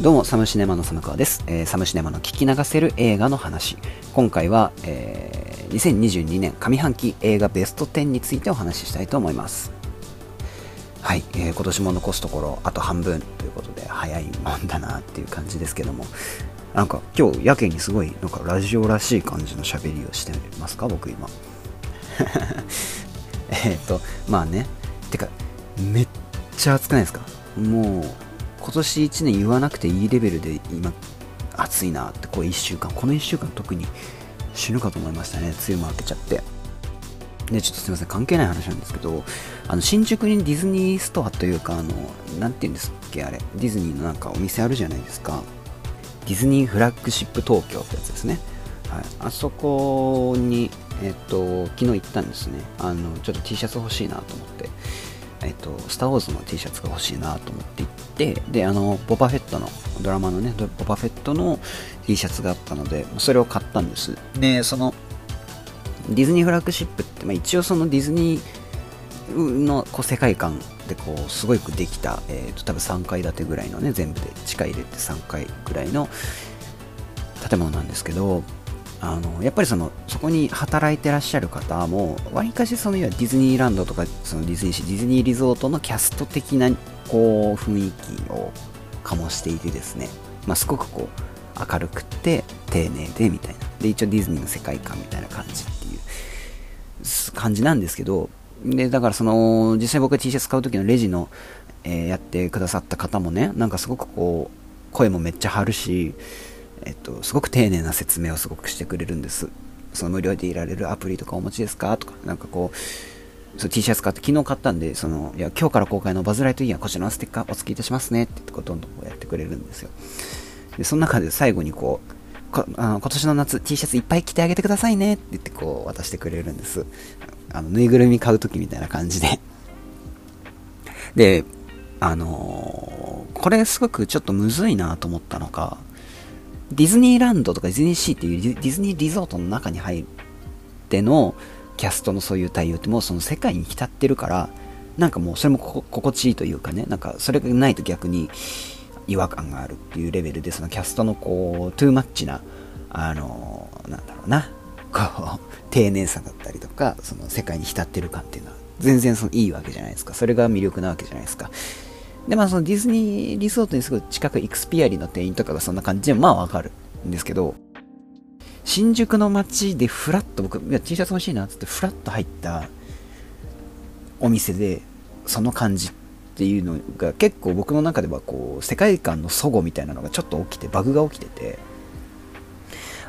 どうも、サムシネマの寒川です。えーサムシネマの聞き流せる映画の話。今回は、えー2022年上半期映画ベスト10についてお話ししたいと思います。はい、えー今年も残すところあと半分ということで早いもんだなっていう感じですけどもなんか今日やけにすごいなんかラジオらしい感じの喋りをしてますか？僕今 えっとまあねてかめっちゃ暑くないですか？もう今年1年言わなくていいレベルで今暑いなってこう1週間この1週間特に死ぬかと思いましたね。梅雨も明けちゃって。でちょっとすみません関係ない話なんですけどあの新宿にディズニーストアというかあのなんて言うんですっけあれ。ディズニーのなんかお店あるじゃないですか。ディズニーフラッグシップ東京ってやつですね、はい、あそこにえっと昨日行ったんですね。あのちょっと T シャツ欲しいなと思って。えっと、スター・ウォーズの T シャツが欲しいなと思って行って、で、あの、ボバフェットの、ドラマのね、ボバフェットの T シャツがあったので、それを買ったんです。で、その、ディズニーフラッグシップって、まあ、一応そのディズニーのこう世界観でこうすごくできた、えー、と多分3階建てぐらいのね全部で地下入れて3階ぐらいの建物なんですけどあのやっぱりそのそこに働いてらっしゃる方もわりかしそのディズニーランドとかそのディズニーシーディズニーリゾートのキャスト的なこう雰囲気を醸していてですね、まあ、すごくこう明るくて丁寧でみたいな。で一応ディズニーの世界観みたいな感じっていう感じなんですけど。でだからその実際僕が T シャツ買う時のレジの、えーやってくださった方もねなんかすごくこう声もめっちゃ張るしえっと、すごく丁寧な説明をすごくしてくれるんです。その無料でいられるアプリとかお持ちですか？とか、なんかこう、そう T シャツ買って昨日買ったんで、その、いや、今日から公開のバズライトイヤー、こちらのステッカーお付けいたしますねって言ってこどんどんこうやってくれるんですよ。で、その中で最後にこう、あの今年の夏 T シャツいっぱい着てあげてくださいねって言ってこう渡してくれるんです。あの、ぬいぐるみ買う時みたいな感じで。で、あのーこれすごくちょっとむずいなと思ったのが、ディズニーランドとかディズニーシーっていうディズニーリゾートの中に入ってのキャストのそういう対応ってもうその世界に浸ってるからなんかもうそれも心地いいというかねなんかそれがないと逆に違和感があるっていうレベルでそのキャストのこうトゥーマッチなあのなんだろうなこう 丁寧さだったりとかその世界に浸ってる感っていうのは全然そのいいわけじゃないですか。それが魅力なわけじゃないですか。で、まあ、そのディズニーリゾートにすぐ近くイクスピアリの店員とかがそんな感じで、まあわかるんですけど、新宿の街でフラッと僕、いや T シャツ欲しいなっつってフラッと入ったお店で、その感じっていうのが結構僕の中ではこう、世界観の齟齬みたいなのがちょっと起きて、バグが起きてて、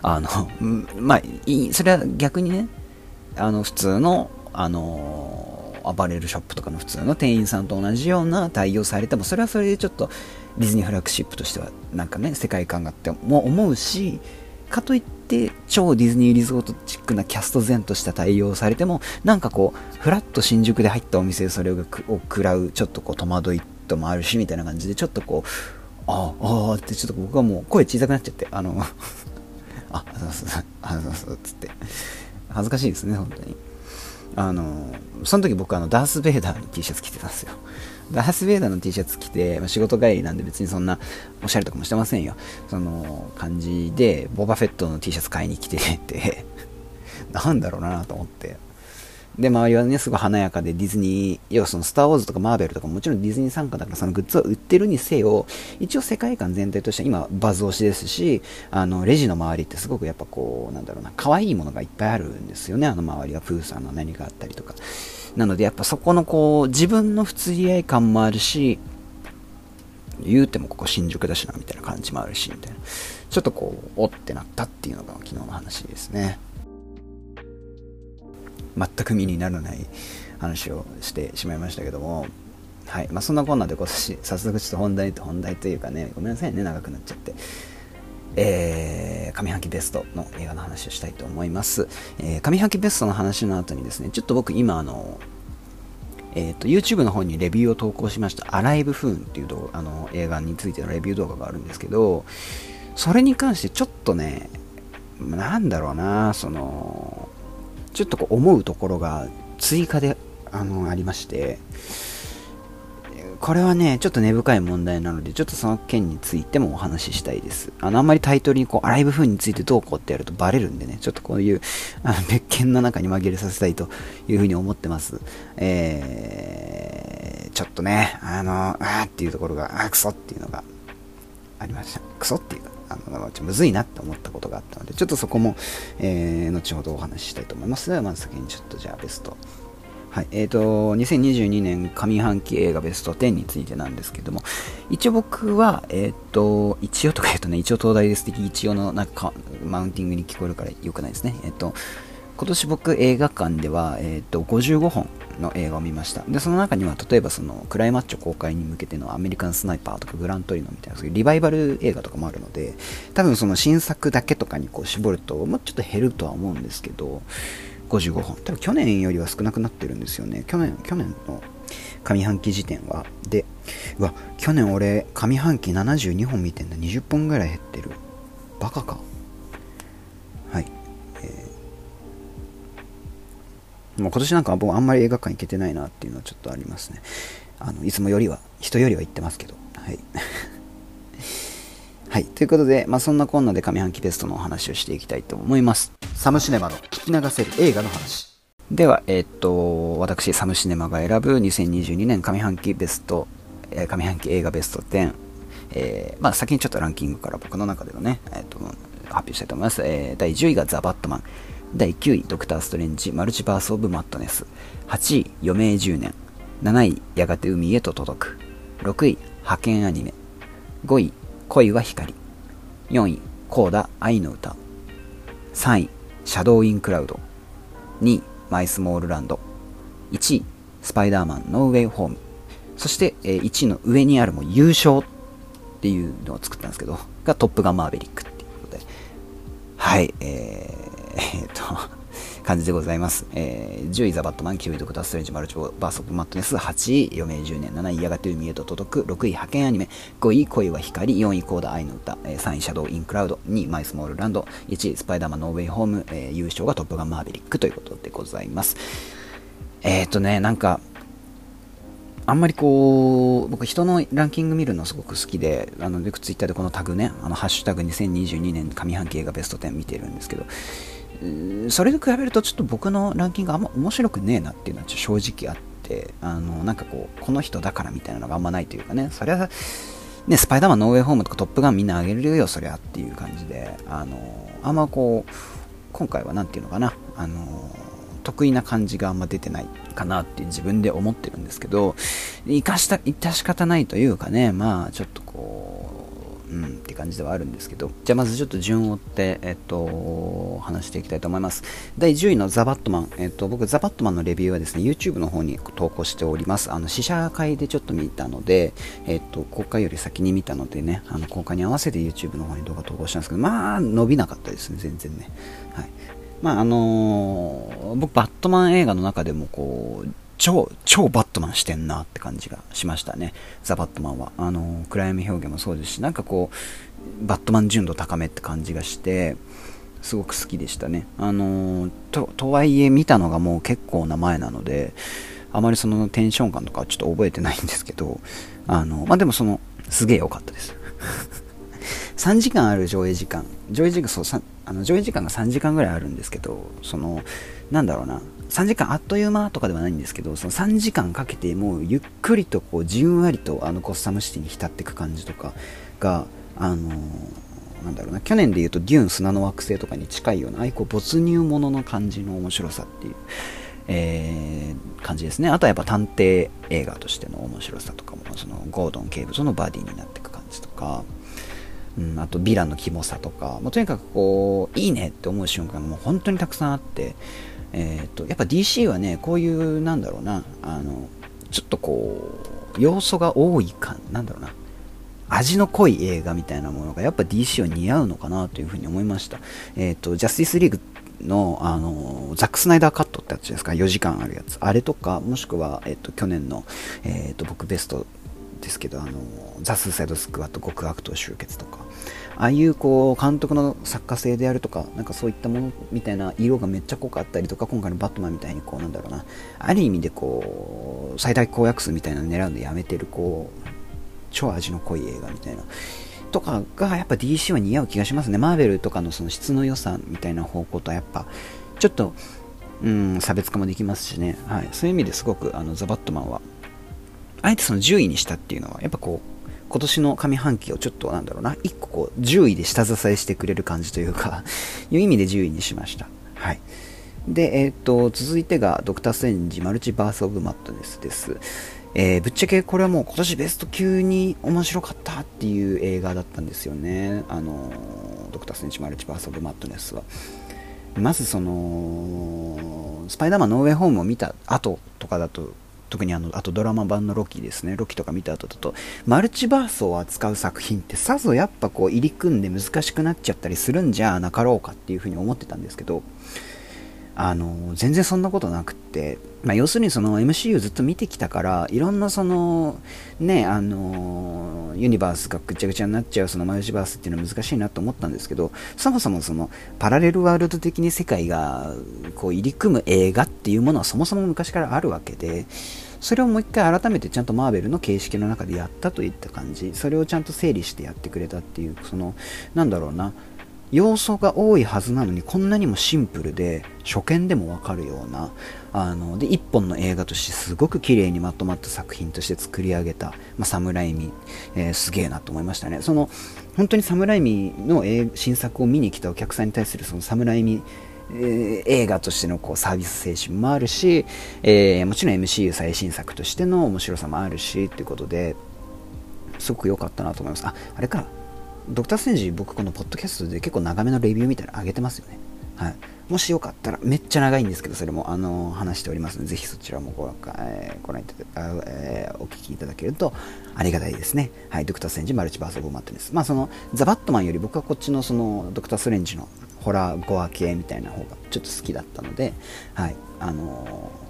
あの、まあ、いいそれは逆にね、あの、普通の、あのアパレルショップとかの普通の店員さんと同じような対応されてもそれはそれでちょっとディズニーフラッグシップとしてはなんかね世界観があっても思うしかといって超ディズニーリゾートチックなキャスト前とした対応されてもなんかこうフラッと新宿で入ったお店でそれを食らうちょっとこう戸惑いともあるしみたいな感じでちょっとこうああああってちょっと僕はもう声小さくなっちゃってあの あそうそうあそうそうつって。恥ずかしいですね本当に。あのその時僕あのダース・ベイダーの T シャツ着てたんですよ。ダース・ベイダーの T シャツ着て、まあ仕事帰りなんで別にそんなおしゃれとかもしてませんよ。その感じでボバフェットの T シャツ買いに来てて。なんだろうなと思って。で、周りはね、すごい華やかでディズニー、要はそのスター・ウォーズとかマーベルとかもちろんディズニー参加だからそのグッズを売ってるにせよ、一応世界観全体としては今バズ推しですし、あの、レジの周りってすごくやっぱこう、なんだろうな、可愛いものがいっぱいあるんですよね、あの周りはプーさんの何があったりとか。なのでやっぱそこのこう、自分の不釣り合い感もあるし、言うてもここ新宿だしな、みたいな感じもあるし、みたいな。ちょっとこう、おってなったっていうのが昨日の話ですね。全く身にならない話をしてしまいましたけども、はい。まあ、そんなこんなで今年早速ちょっと本題と本題というかねごめんなさいね長くなっちゃって、えー上半期ベストの映画の話をしたいと思います、えー上半期ベストの話の後にですねちょっと僕今あのえー、と YouTube の方にレビューを投稿しました「アライブ・フーン」っていう動画あの映画についてのレビュー動画があるんですけどそれに関してちょっとねなんだろうなそのちょっとこう思うところが追加であのありましてこれはね、ちょっと根深い問題なので、ちょっとその件についてもお話ししたいです。あの、あんまりタイトルにこう、アライブ風についてどうこうってやるとバレるんでね、ちょっとこういう、あの別件の中に紛れさせたいというふうに思ってます。えー、ちょっとね、あの、あーっていうところが、あークソっていうのがありました。クソっていう、あの、ちょむずいなって思ったことがあったので、ちょっとそこも、えー、後ほどお話ししたいと思います。まず先にちょっとじゃあベストはい、えっ、ー、と、2022年上半期映画ベスト10についてなんですけども、一応僕は、えっ、ー、と、一応とか言うとね、一応東大です的一応のなんかマウンティングに聞こえるから良くないですね。えっ、ー、と、今年僕映画館では、えっ、と、55本の映画を見ました。で、その中には、例えばその、クライマッチョ公開に向けてのアメリカンスナイパーとかグラントリノみたいな、そういうリバイバル映画とかもあるので、多分その新作だけとかにこう絞ると、もうちょっと減るとは思うんですけど、55本。多分去年よりは少なくなってるんですよね。去年、去年の上半期時点は。で、うわ、去年俺、上半期72本見てんだ。20本ぐらい減ってる。バカか。もう今年なんか僕あんまり映画館行けてないなっていうのはちょっとありますね。あの、いつもよりは、人よりは行ってますけど。はい。はい。ということで、まあ、そんなこんなで上半期ベストのお話をしていきたいと思います。サムシネマの聞き流せる映画の話。では、えー、っと、私、サムシネマが選ぶ2022年上半期ベスト、えー、上半期映画ベスト10。えー、まあ、先にちょっとランキングから僕の中でのね、え、っと、発表したいと思います。え、第10位がザ・バットマン。第9位、ドクター・ストレンジ、マルチバース・オブ・マットネス。8位、余命10年。7位、やがて海へと届く。6位、派遣アニメ。5位、恋は光。4位、コーダ愛の歌。3位、シャドウインクラウド。2位、マイスモールランド。1位、スパイダーマンノーウェイホーム。そして、え1位の上にあるも優勝っていうのを作ったんですけど、がトップガンマーベリックっていうことで。はい、えー、えー、っと、感じでございます。えー、10位ザ・バットマン、9位ドクター・ストレンジ・マルチバース・オブ・マッドネス、8位余命10年、7位やがて海へと届く、6位ハケンアニメ、5位恋は光、4位コーダ愛の歌、3位シャドウ・イン・クラウド、2位マイ・スモール・ランド、1位スパイダーマン・ノーウェイ・ホーム、えー、優勝がトップガン・マーヴェリックということでございます。えっ、ー、とね、なんか、あんまりこう、僕人のランキング見るのすごく好きで、あの、よくツイッターでこのタグね、あの、ハッシュタグ2022年上半期映画ベスト10見てるんですけど、それと比べるとちょっと僕のランキングあんま面白くねえなっていうのは正直あってあのなんかこうこの人だからみたいなのがあんまないというかね。それはねスパイダーマンノーウェイホームとかトップガンみんなあげるよそりゃっていう感じであのあんまこう今回は何ていうのかな。あの得意な感じがあんま出てないかなって自分で思ってるんですけど生かした致し方ないというかね。まあちょっとうんって感じではあるんですけど、じゃあまずちょっと順を追って、えっと、話していきたいと思います。第10位のザ・バットマン。えっと、僕、ザ・バットマンのレビューはですね、YouTube の方に投稿しております。あの、試写会でちょっと見たので、えっと、公開より先に見たのでね、あの、公開に合わせて YouTube の方に動画投稿したんですけど、まあ、伸びなかったですね、全然ね。はい。まあ、あのー、僕、バットマン映画の中でも、こう、超、超バットマンしてんなって感じがしましたね。ザ・バットマンは。あの、暗闇表現もそうですし、なんかこう、バットマン純度高めって感じがして、すごく好きでしたね。あの、と、とはいえ見たのがもう結構な前なので、あまりそのテンション感とかはちょっと覚えてないんですけど、あの、まあ、でもその、すげえ良かったです。3時間ある上映時間、上映時間、そう、あの上映時間が3時間ぐらいあるんですけど、その、なんだろうな、3時間あっという間とかではないんですけど、その3時間かけてもうゆっくりとこうじんわりとあのゴッサムシティに浸っていく感じとかが、あのー、なんだろうな、去年で言うとデューン砂の惑星とかに近いような、ああいう没入ものの感じの面白さっていう、えー、感じですね。あとはやっぱ探偵映画としての面白さとかも、そのゴードン警部とのバディになっていく感じとか、うん、あとヴィランのキモさとか、もうとにかくこう、いいねって思う瞬間がもう本当にたくさんあって、えーと、やっぱ DC はねこういうなんだろうなあのちょっとこう要素が多いかなんだろうな味の濃い映画みたいなものがやっぱ DC は似合うのかなというふうに思いました。えっ、ー、と、ジャスティスリーグの、あの、ザック・スナイダーカットってやつですか、4時間あるやつ。あれとか、もしくは、えっ、ー、と、去年の、えっ、ー、と、僕ベストですけど、あの、ザ・スーサイド・スクワット極悪党集結とか、ああいうこう監督の作家性であるとかなんかそういったものみたいな色がめっちゃ濃かったりとか今回のバットマンみたいにこうなんだろうなある意味でこう最大公約数みたいなの狙うのやめてるこう超味の濃い映画みたいな。とかがやっぱ DC は似合う気がしますね。マーベルとかのその質の良さみたいな方向とはやっぱちょっとうん差別化もできますしね、はい、そういう意味ですごくあのザ・バットマンはあえてその10位にしたっていうのはやっぱこう今年の上半期をちょっとなんだろうな、一個こう、10位で下支えしてくれる感じというか いう意味で10位にしました。はい。で、えっ、と、続いてが、ドクター・ストレンジ・マルチバース・オブ・マットネスです。えー、ぶっちゃけこれはもう今年ベスト級に面白かったっていう映画だったんですよね。あの、ドクター・ストレンジ・マルチバース・オブ・マットネスは。まずその、スパイダーマンノーウェイホームを見た後とかだと、特にあの、あとドラマ版のロキですね。ロキとか見た後だと、マルチバースを扱う作品ってさぞやっぱこう入り組んで難しくなっちゃったりするんじゃなかろうかっていうふうに思ってたんですけど、あの、全然そんなことなくって、まあ、要するにその MCU ずっと見てきたから、いろんなその、ね、あの、ユニバースがぐちゃぐちゃになっちゃうそのマルチバースっていうのは難しいなと思ったんですけど、そもそもそのパラレルワールド的に世界がこう入り組む映画っていうものはそもそも昔からあるわけで、それをもう一回改めてちゃんとマーベルの形式の中でやったといった感じ、それをちゃんと整理してやってくれたっていう、その、なんだろうな、要素が多いはずなのにこんなにもシンプルで初見でもわかるようなあので一本の映画としてすごく綺麗にまとまった作品として作り上げた、まあ、サムライミ、えー、すげえなと思いましたね。その本当にサムライミの新作を見に来たお客さんに対するそのサムライミえー、映画としてのこうサービス精神もあるし、えー、もちろん MCU 最新作としての面白さもあるしということですごく良かったなと思います。ああれか。ドクター・ステンジ僕このポッドキャストで結構長めのレビューみたいなの上げてますよねはいもしよかったら、めっちゃ長いんですけど、それも、あの話しておりますので、ぜひそちらもご,、えー、ご覧いただ、えー、お聞きいただけるとありがたいですね。はい、ドクター・ストレンジマルチバース・オブ・マットです。まあ、その、ザ・バットマンより僕はこっちの、その、ドクター・ストレンジのホラーゴア系みたいな方がちょっと好きだったので、はい、あのー、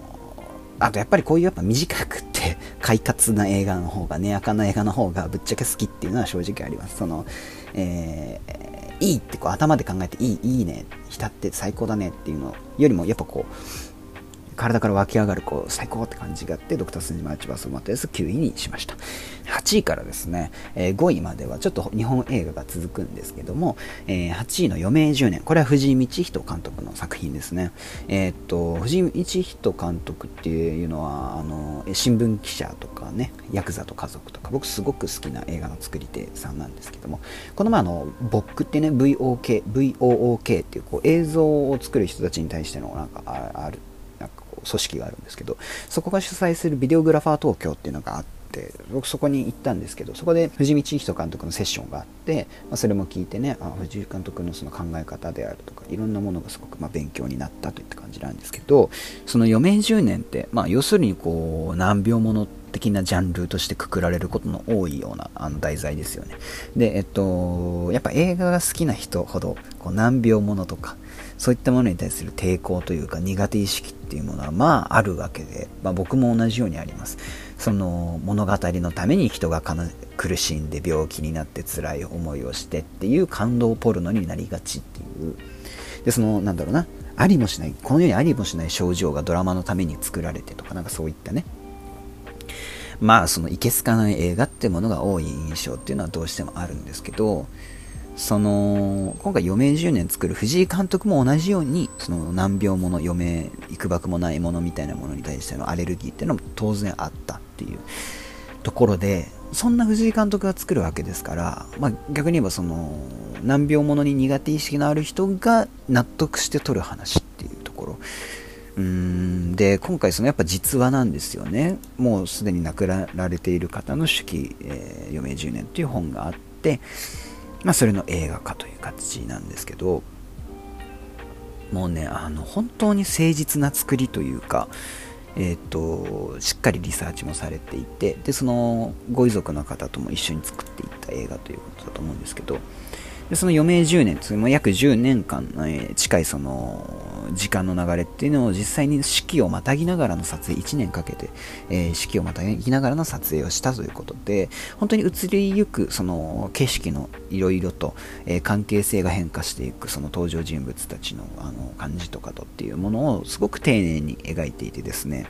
あとやっぱりこういうやっぱ短くって快活な映画の方がね、やかな映画の方がぶっちゃけ好きっていうのは正直あります。その、えー、いいってこう頭で考えていい、いいね、浸って最高だねっていうのよりもやっぱこう、体から湧き上がるこう最高って感じがあってドクター・スンジマーチバース・マテス9位にしました。8位からですね、えー、5位まではちょっと日本映画が続くんですけども、えー、8位の余命10年。これは藤井道人監督の作品ですね。えー、っと藤井道人監督っていうのはあの新聞記者とかねヤクザと家族とか僕すごく好きな映画の作り手さんなんですけどもこの前あのボックってね VOK VOOK っていうこう映像を作る人たちに対してのなんかある組織があるんですけど、そこが主催するビデオグラファー東京っていうのがあって、僕そこに行ったんですけど、そこで藤道人監督のセッションがあって、まあ、それも聞いてね、あ藤井監督のその考え方であるとか、いろんなものがすごくま勉強になったといった感じなんですけど、その余命10年って、まあ、要するにこう、難病もの的なジャンルとしてくくられることの多いようなあの題材ですよね。で、えっと、やっぱ映画が好きな人ほど、こう難病ものとか、そういったものに対する抵抗というか苦手意識っていうものはまああるわけで、まあ、僕も同じようにあります。その物語のために人が苦しんで病気になって辛い思いをしてっていう感動ポルノになりがちっていう。でそのなんだろうな。ありもしない。この世にありもしない症状がドラマのために作られてとかなんかそういったね。まあそのいけすかない映画ってものが多い印象っていうのはどうしてもあるんですけどその今回余命10年作る藤井監督も同じようにその難病もの余命いくばくもないものみたいなものに対してのアレルギーっていうのも当然あったっていう。ところでそんな藤井監督が作るわけですから、まあ、逆に言えばその難病ものに苦手意識のある人が納得して撮る話っていうところ。うーんで今回そのやっぱ実話なんですよね。もうすでに亡くなられている方の手記、えー、余命10年っていう本があってまあ、それの映画化という形なんですけどもうねあの本当に誠実な作りというかえーと、しっかりリサーチもされていてでそのご遺族の方とも一緒に作っていった映画ということだと思うんですけどでその余命10年、つまり約10年間、えー、近いその時間の流れっていうのを実際に四季をまたぎながらの撮影、1年かけて、えー、四季をまたぎながらの撮影をしたということで、本当に移りゆくその景色のいろいろと、えー、関係性が変化していくその登場人物たちのあの感じとかとっていうものをすごく丁寧に描いていてですね、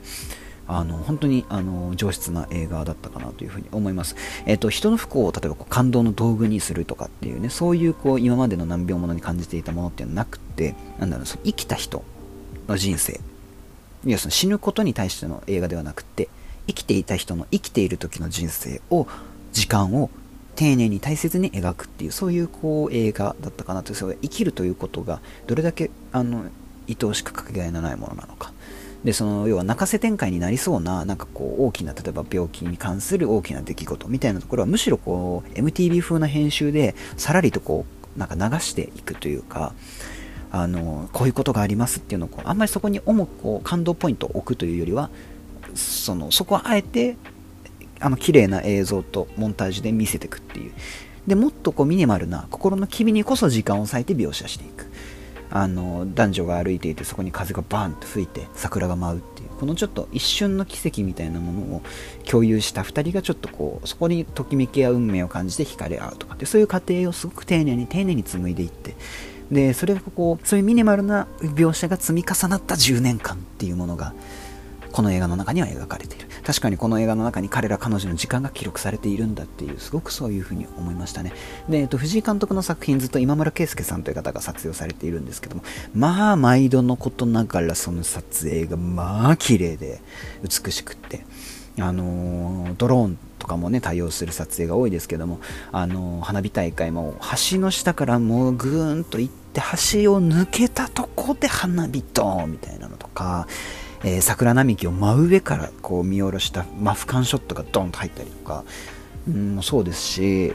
あの本当にあの上質な映画だったかなというふうに思います。えっ、ー、と人の不幸を例えばこう感動の道具にするとかっていうね、そういうこう今までの難病ものに感じていたものっていうのはなくて、なんだろう、その生きた人の人生、いやその死ぬことに対しての映画ではなくて、生きていた人の生きている時の人生を、時間を丁寧に大切に描くっていう、そういうこう映画だったかなと、そ生きるということがどれだけあの愛おしくかけがえのないものなのか。でその要は泣かせ展開になりそうななんかこう大きな例えば病気に関する大きな出来事みたいなところはむしろこう MTV 風な編集でさらりとこうなんか流していくというかあのこういうことがありますっていうのをこうあんまりそこに重くこう感動ポイントを置くというよりはそのそこはあえてあの綺麗な映像とモンタージュで見せていくっていう。でもっとこうミニマルな心の機微にこそ時間を割いて描写していく。あの男女が歩いていてそこに風がバーンと吹いて桜が舞うっていうこのちょっと一瞬の奇跡みたいなものを共有した2人がちょっとこうそこにときめきや運命を感じて惹かれ合うとかってそういう過程をすごく丁寧に丁寧に紡いでいってでそれがこうそういうミニマルな描写が積み重なった10年間っていうものがこの映画の中には描かれている。確かにこの映画の中に彼ら彼女の時間が記録されているんだっていうすごくそういうふうに思いましたね。で、えっと、藤井監督の作品ずっと今村圭介さんという方が撮影をされているんですけどもまあ毎度のことながらその撮影がまあ綺麗で美しくってあのドローンとかもね対応する撮影が多いですけども、あの花火大会も橋の下からもうぐーんと行って橋を抜けたとこで花火ドーンみたいなのとかえー、桜並木を真上からこう見下ろした真俯瞰ショットがドンと入ったりとか、うん、そうですし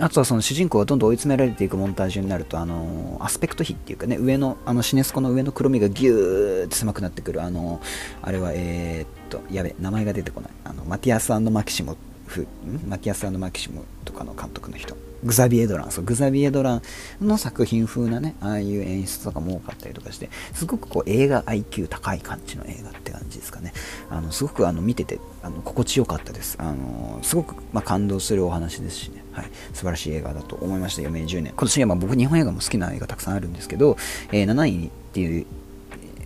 あとはその主人公がどんどん追い詰められていくモンタージュになると、あのアスペクト比っていうかね、上の、あのシネスコの上の黒みがギューって狭くなってくる、あのあれは、えー、っと、やべ、名前が出てこない。あのマティアスマキシモフ、マティアスマキシモとかの監督の人。グザビエドラン、そう、グザビエドランの作品風なね、ああいう演出とかも多かったりとかして、すごくこう映画 IQ 高い感じの映画って感じですかね。あの、すごくあの見てて、あの、心地よかったです。あの、すごく、まあ、感動するお話ですしね、はい、素晴らしい映画だと思いました、余命10年。今年はま僕日本映画も好きな映画たくさんあるんですけど、えー、7位っていう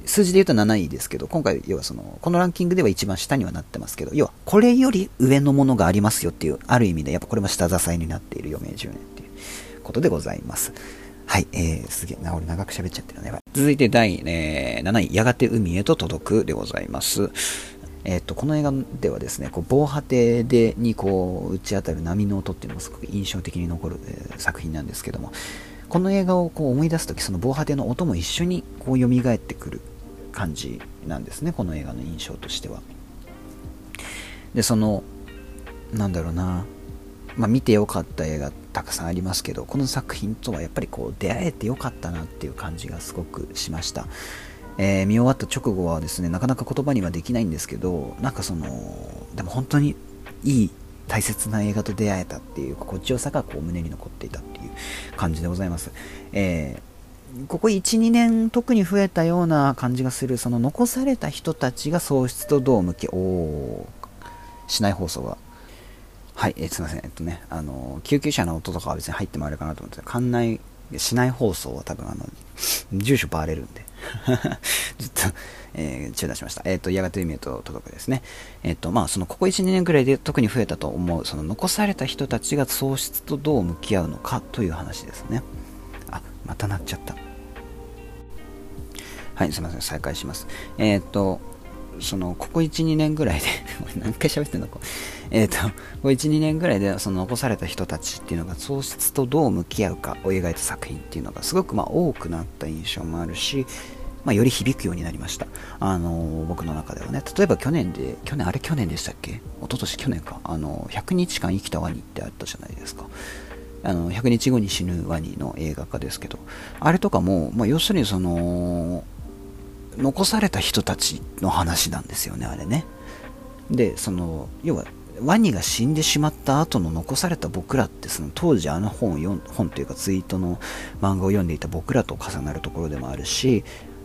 数字で言うと7位ですけど、今回、要はその、このランキングでは一番下にはなってますけど、要は、これより上のものがありますよっていう、ある意味で、やっぱこれも下支えになっている余命10年っていうことでございます。はい、えー、すげえな、俺長く喋っちゃってるね。続いて第、えー、7位、やがて海へと届くでございます。えっ、ー、と、この映画ではですね、こう防波堤でにこう打ち当たる波の音っていうのもすごく印象的に残る、えー、作品なんですけども、この映画をこう思い出すとき、その防波堤の音も一緒にこう蘇ってくる感じなんですねこの映画の印象としては。でそのなんだろうなまあ、見てよかった映画たくさんありますけどこの作品とはやっぱりこう出会えてよかったなっていう感じがすごくしました、えー、見終わった直後はですねなかなか言葉にはできないんですけどなんかそのでも本当にいい大切な映画と出会えたっていう心地よさがこう胸に残っていたっていう感じでございます、えーここ1、2年特に増えたような感じがする、その残された人たちが喪失とどう向き、お市内放送が。はい、えー、すいません、えっとね、あの、救急車の音とかは別に入ってもあれかなと思って、館内、市内放送は多分あの、住所バレるんで、ちょっと、えー、中断しました。えっ、ー、と、やがて海へと届くですね。えっ、ー、と、まあ、その、ここ1、2年くらいで特に増えたと思う、その、残された人たちが喪失とどう向き合うのかという話ですね。また鳴っちゃった。はい、すみません、再開します。えっ、と、その、ここ1、2年ぐらいで 何回喋ってんのか。えっ、と、ここ1、2年ぐらいで、その残された人たちっていうのが喪失とどう向き合うかを描いた作品っていうのがすごくまあ多くなった印象もあるし、まあ、より響くようになりました。あの僕の中ではね。例えば去年で、去年、あれ去年でしたっけ？一昨年去年か。あの、100日間生きたワニってあったじゃないですか。あの100日後に死ぬワニの映画化ですけど、あれとかも、まあ、要するにその、残された人たちの話なんですよね、あれね。で、その、要は、ワニが死んでしまった後の残された僕らってその当時あの本を読本というかツイートの漫画を読んでいた僕らと重なるところでもあるし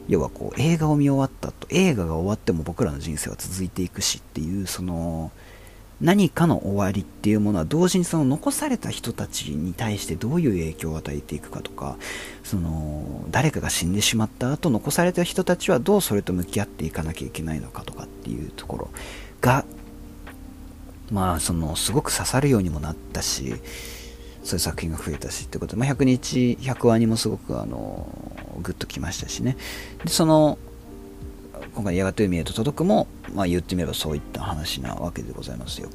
要はこう映画を見終わったと映画が終わっても僕らの人生は続いていくしっていうその何かの終わりっていうものは同時にその残された人たちに対してどういう影響を与えていくかとかその誰かが死んでしまった後残された人たちはどうそれと向き合っていかなきゃいけないのかとかっていうところがまあそのすごく刺さるようにもなったしそういう作品が増えたしってことで、まあ、100日100話にもすごくあのグッときましたしね。でその今回「やがて海へと届くも」まあ、言ってみればそういった話なわけでございますよ。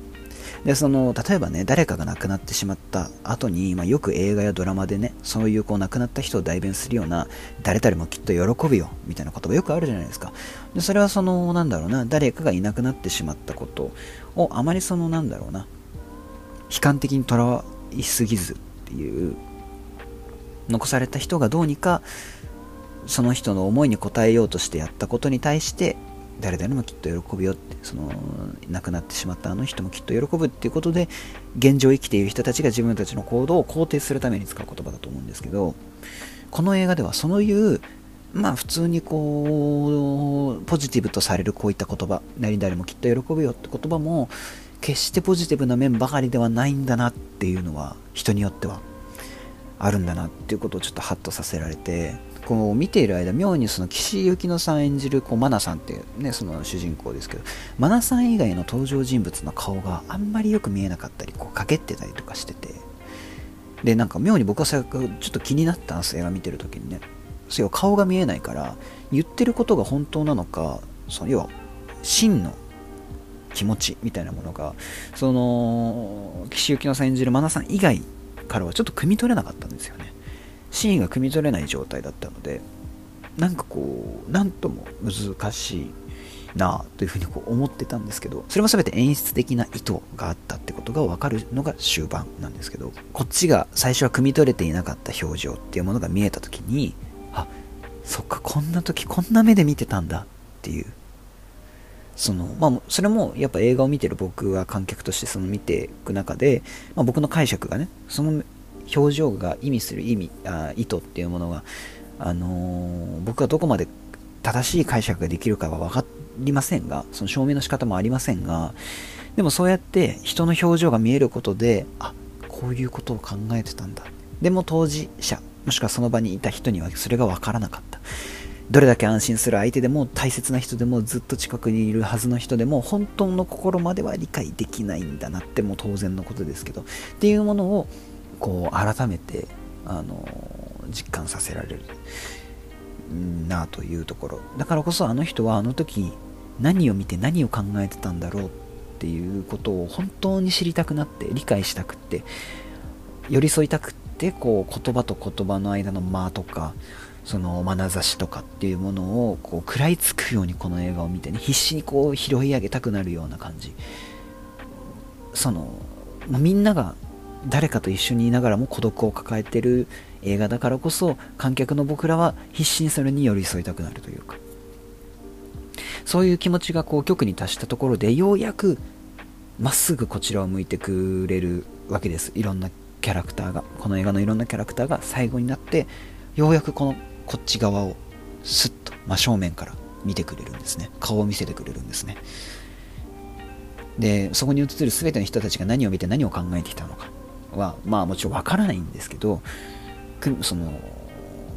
でその例えばね誰かが亡くなってしまった後に、まあ、よく映画やドラマでねそういうこう亡くなった人を代弁するような誰々もきっと喜ぶよみたいな言葉よくあるじゃないですか。でそれはそのなんだろうな誰かがいなくなってしまったことをあまりそのなんだろうな悲観的にとらわいすぎずっていう残された人がどうにかその人の思いに応えようとしてやったことに対して誰々もきっと喜ぶよってその亡くなってしまったあの人もきっと喜ぶっていうことで現状生きている人たちが自分たちの行動を肯定するために使う言葉だと思うんですけどこの映画ではそういうまあ普通にこうポジティブとされるこういった言葉何々もきっと喜ぶよって言葉も決してポジティブな面ばかりではないんだなっていうのは人によってはあるんだなっていうことをちょっとハッとさせられてこう見ている間妙にその岸由乃さん演じるこうマナさんっていうねその主人公ですけどマナさん以外の登場人物の顔があんまりよく見えなかったりこうかけってたりとかしててでなんか妙に僕はそれちょっと気になったんです映画見てる時にね。そう顔が見えないから言ってることが本当なのかその要は真の気持ちみたいなものがその岸由紀乃さん演じるマナさん以外からはちょっと汲み取れなかったんですよね。シーンが汲み取れない状態だったのでなんかこう何とも難しいなというふうにこう思ってたんですけどそれも全て演出的な意図があったってことが分かるのが終盤なんですけどこっちが最初は汲み取れていなかった表情っていうものが見えた時にあそっかこんな時こんな目で見てたんだっていう。そのまあ、それもやっぱ映画を見てる僕は観客としてその見ていく中で、まあ、僕の解釈がねその表情が意味する意味あ意図っていうものが、あのー、僕はどこまで正しい解釈ができるかは分かりませんがその証明の仕方もありませんがでもそうやって人の表情が見えることであこういうことを考えてたんだ。でも当事者もしくはその場にいた人にはそれが分からなかった。どれだけ安心する相手でも大切な人でもずっと近くにいるはずの人でも本当の心までは理解できないんだなっても当然のことですけど。っていうものをこう改めてあの実感させられるなというところ。だからこそあの人はあの時何を見て何を考えてたんだろうっていうことを本当に知りたくなって理解したくって寄り添いたくってこう言葉と言葉の間の間とかその眼差しとかっていうものをこう食らいつくようにこの映画を見てね必死にこう拾い上げたくなるような感じ。そのみんなが誰かと一緒にいながらも孤独を抱えてる映画だからこそ観客の僕らは必死にそれに寄り添いたくなるというか。そういう気持ちがこう極に達したところでようやくまっすぐこちらを向いてくれるわけです。いろんなキャラクターがこの映画のいろんなキャラクターが最後になってようやくこのこっち側をスッと真正面から見てくれるんですね。顔を見せてくれるんですね。でそこに映る全ての人たちが何を見て何を考えてきたのか。はまあもちろんわからないんですけどその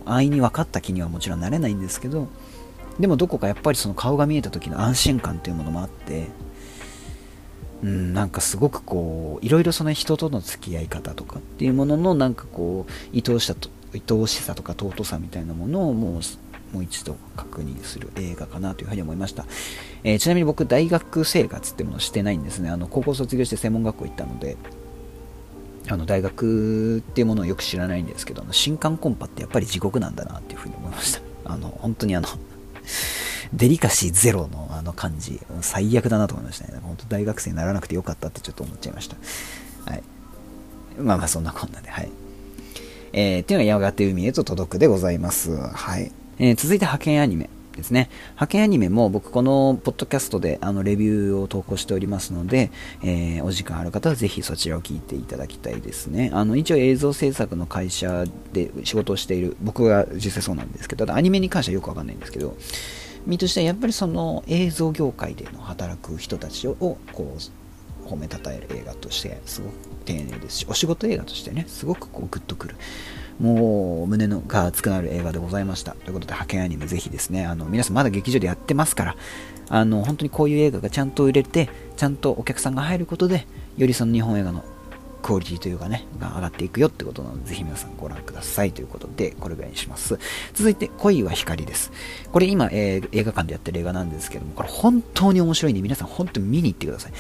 安易に分かった気にはもちろんなれないんですけどでもどこかやっぱりその顔が見えた時の安心感というものもあってうん、なんかすごくこういろいろその人との付き合い方とかっていうもののなんかこう愛おしさと愛おしさとか尊さみたいなものをもうもう一度確認する映画かなというふうに思いました、えー、ちなみに僕大学生活ってものをしてないんですね。あの高校卒業して専門学校行ったのであの大学っていうものをよく知らないんですけど新刊コンパってやっぱり地獄なんだなっていうふうに思いました。あの本当にあの デリカシーゼロのあの感じ最悪だなと思いましたね。本当大学生にならなくてよかったってちょっと思っちゃいました。はい。まあまあそんなこんなではい。えー、っていうのがやがて海へと届くでございます。はい、えー、続いて派遣アニメ。ですね。派遣アニメも僕このポッドキャストであのレビューを投稿しておりますので、えー、お時間ある方はぜひそちらを聞いていただきたいですね。あの一応映像制作の会社で仕事をしている僕が実際そうなんですけど、ただアニメに関してはよくわかんないんですけど、身としてはやっぱりその映像業界での働く人たちをこう褒めたたえる映画としてすごく丁寧ですし、お仕事映画としてね、すごくこうグッとくる。もう胸のが熱くなる映画でございました。ということで、派遣アニメぜひですね、あの皆さんまだ劇場でやってますから、あの本当にこういう映画がちゃんと売れて、ちゃんとお客さんが入ることで、よりその日本映画のクオリティというかね、が上がっていくよってことなので、ぜひ皆さんご覧くださいということで、これぐらいにします。続いて、恋は光です。これ今、えー、映画館でやってる映画なんですけども、これ本当に面白いんで、皆さん本当に見に行ってください。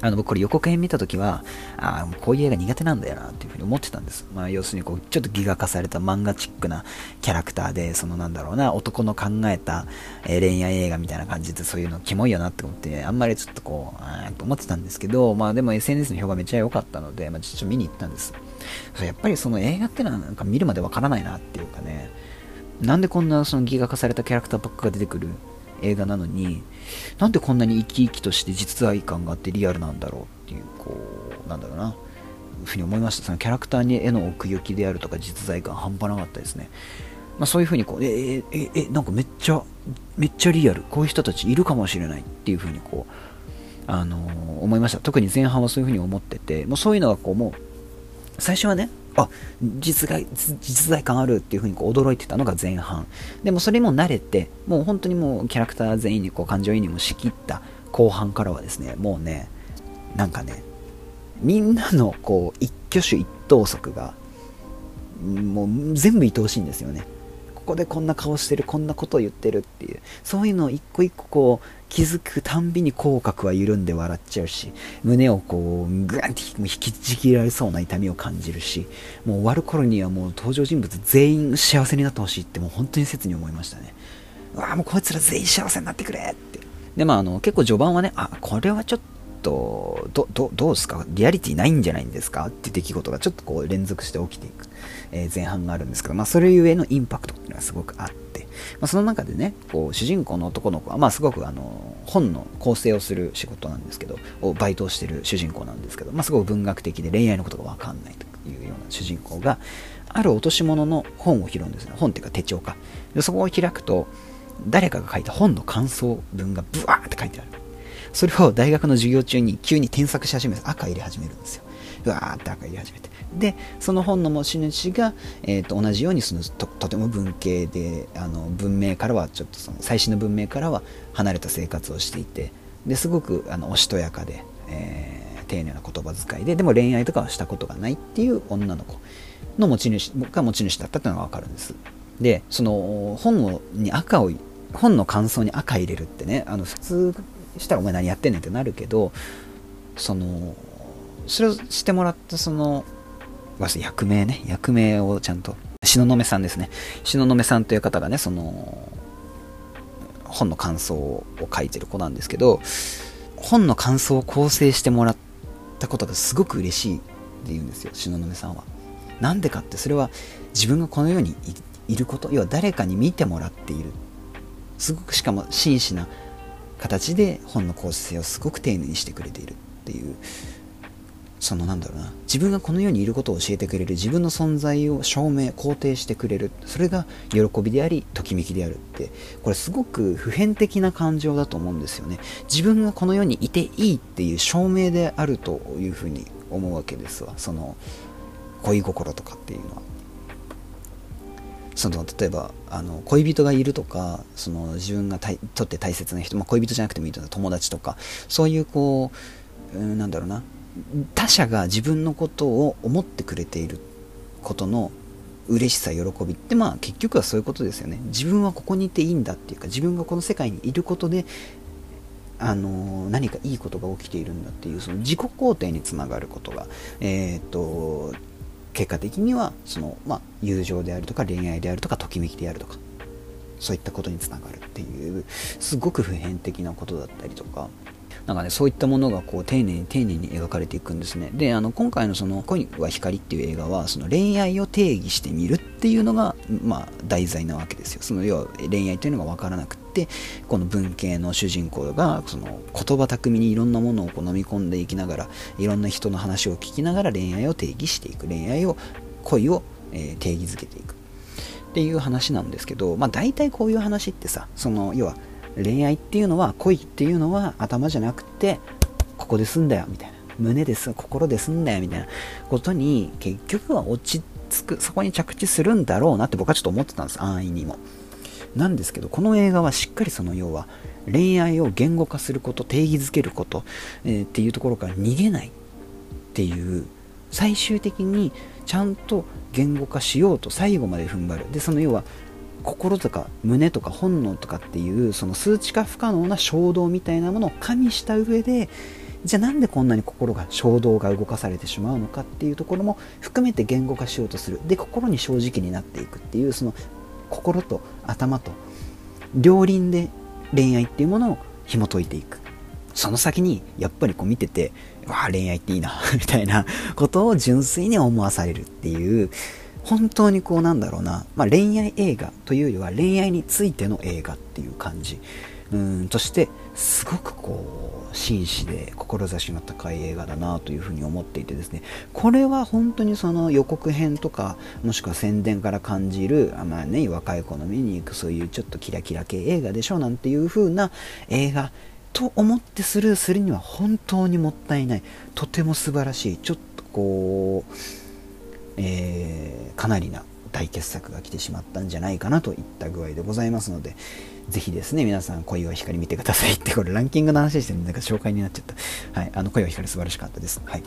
あの僕これ予告編見たときは、ああ、こういう映画苦手なんだよなっていうふうに思ってたんです。まあ要するにこう、ちょっとギガ化された漫画チックなキャラクターで、そのなんだろうな、男の考えた、え、恋愛映画みたいな感じでそういうのキモいよなって思って、あんまりちょっとこう、あと思ってたんですけど、まあでも SNS の評価めっちゃ良かったので、まあちょっと見に行ったんです。やっぱりその映画ってのはなんか見るまでわからないなっていうかね、なんでこんなそのギガ化されたキャラクターばっかが出てくる映画なのに、なんでこんなに生き生きとして実在感があってリアルなんだろうっていう、こう、なんだろうな、ふうに思いました。そのキャラクターに絵の奥行きであるとか実在感半端なかったですね。まあ、そういうふうにこう、え、え、え、なんかめっちゃ、めっちゃリアル。こういう人たちいるかもしれないっていうふうにこう、あの、思いました。特に前半はそういうふうに思ってて、もうそういうのがこう、もう、最初はね、あ実在実在感あるっていう風にこう驚いてたのが前半。でもそれも慣れてもう本当にもうキャラクター全員にこう感情移入もしきった後半からはですねもうねなんかねみんなのこう一挙手一投足がもう全部愛おしいんですよね。ここでこんな顔してるこんなことを言ってるっていう。そういうのを一個一個こう気づくたんびに口角は緩んで笑っちゃうし胸をこうグワンって引きちぎられそうな痛みを感じるしもう終わる頃にはもう登場人物全員幸せになってほしいってもう本当に切に思いましたね。うわもうこいつら全員幸せになってくれって。でまああの結構序盤はねあこれはちょっと、ど、ど、どうですか？リアリティないんじゃないんですか？って出来事がちょっとこう連続して起きていく、え、前半があるんですけど、まあそれゆえのインパクトっていうのはすごくあって、まあその中でね、こう主人公の男の子は、まあすごくあの、本の構成をする仕事なんですけど、をバイトをしてる主人公なんですけど、まあすごく文学的で恋愛のことがわかんないというような主人公が、ある落とし物の本を拾うんですね。本っていうか手帳か。でそこを開くと、誰かが書いた本の感想文がブワーって書いてある。それを大学の授業中に急に添削し始める赤入れ始めるんですよ。うわーって赤入れ始めて。で、その本の持ち主が、えー、と同じようにそのとても文系であの文明からはちょっとその最新の文明からは離れた生活をしていてですごくあのおしとやかで、えー、丁寧な言葉遣いででも恋愛とかはしたことがないっていう女の子の持ち主が持ち主だったっていうのが分かるんですでその本をに赤を本の感想に赤入れるってねあの普通したらお前何やってんねんってなるけどそのそれをしてもらったその役名ね役名をちゃんと東雲さんですね。東雲さんという方がねその本の感想を書いてる子なんですけど本の感想を構成してもらったことがすごく嬉しいって言うんですよ東雲さんは。なんでかってそれは自分がこの世にいること要は誰かに見てもらっている。すごくしかも真摯な形で本の構成をすごく丁寧にしてくれているっていうそのなんだろうな。自分がこの世にいることを教えてくれる。自分の存在を証明肯定してくれる。それが喜びでありときめきであるって。これすごく普遍的な感情だと思うんですよね。自分がこの世にいていいっていう証明であるというふうに思うわけですわ。その恋心とかっていうのは。その例えばあの恋人がいるとかその自分がとって大切な人、まあ、恋人じゃなくてもいいと友達とか。そういうこう、うん、なんだろうな。他者が自分のことを思ってくれていることの嬉しさ喜びってまあ結局はそういうことですよね。自分はここにいていいんだっていうか自分がこの世界にいることであの何かいいことが起きているんだっていうその自己肯定につながることが、えーと結果的にはその、まあ、友情であるとか恋愛であるとかときめきであるとかそういったことにつながるっていうすごく普遍的なことだったりとかなんかね、そういったものがこう丁寧に丁寧に描かれていくんですね。で、あの、今回のその恋は光っていう映画は、その恋愛を定義してみるっていうのが、まあ、題材なわけですよ。その要は恋愛というのが分からなくて、この文系の主人公が、その言葉巧みにいろんなものをこう飲み込んでいきながら、いろんな人の話を聞きながら恋愛を定義していく。恋愛を、恋を、えー、定義づけていく。っていう話なんですけど、まあ大体こういう話ってさ、その、要は、恋愛っていうのは恋っていうのは頭じゃなくてここで済んだよみたいな。胸です心で済んだよみたいなことに結局は落ち着くそこに着地するんだろうなって僕はちょっと思ってたんです安易にも。なんですけどこの映画はしっかりその要は恋愛を言語化すること定義づけること、えー、っていうところから逃げないっていう最終的にちゃんと言語化しようと最後まで踏ん張る。でその要は心とか胸とか本能とかっていうその数値化不可能な衝動みたいなものを加味した上でじゃあなんでこんなに心が衝動が動かされてしまうのかっていうところも含めて言語化しようとする。で心に正直になっていくっていうその心と頭と両輪で恋愛っていうものを紐解いていく。その先にやっぱりこう見ててわあ恋愛っていいなみたいなことを純粋に思わされるっていう本当にこうなんだろうな、まあ、恋愛映画というよりは恋愛についての映画っていう感じ。うんとしてすごくこう紳士で志の高い映画だなというふうに思っていてですね。これは本当にその予告編とかもしくは宣伝から感じるあまあね若い子の見に行くそういうちょっとキラキラ系映画でしょなんていう風な映画と思ってスルーするには本当にもったいない。とても素晴らしい。ちょっとこうえー、かなりな大傑作が来てしまったんじゃないかなといった具合でございますので、ぜひですね、皆さん、恋は光見てくださいって、これランキングの話してるなんか紹介になっちゃった。はい、あの、恋は光素晴らしかったです。はい。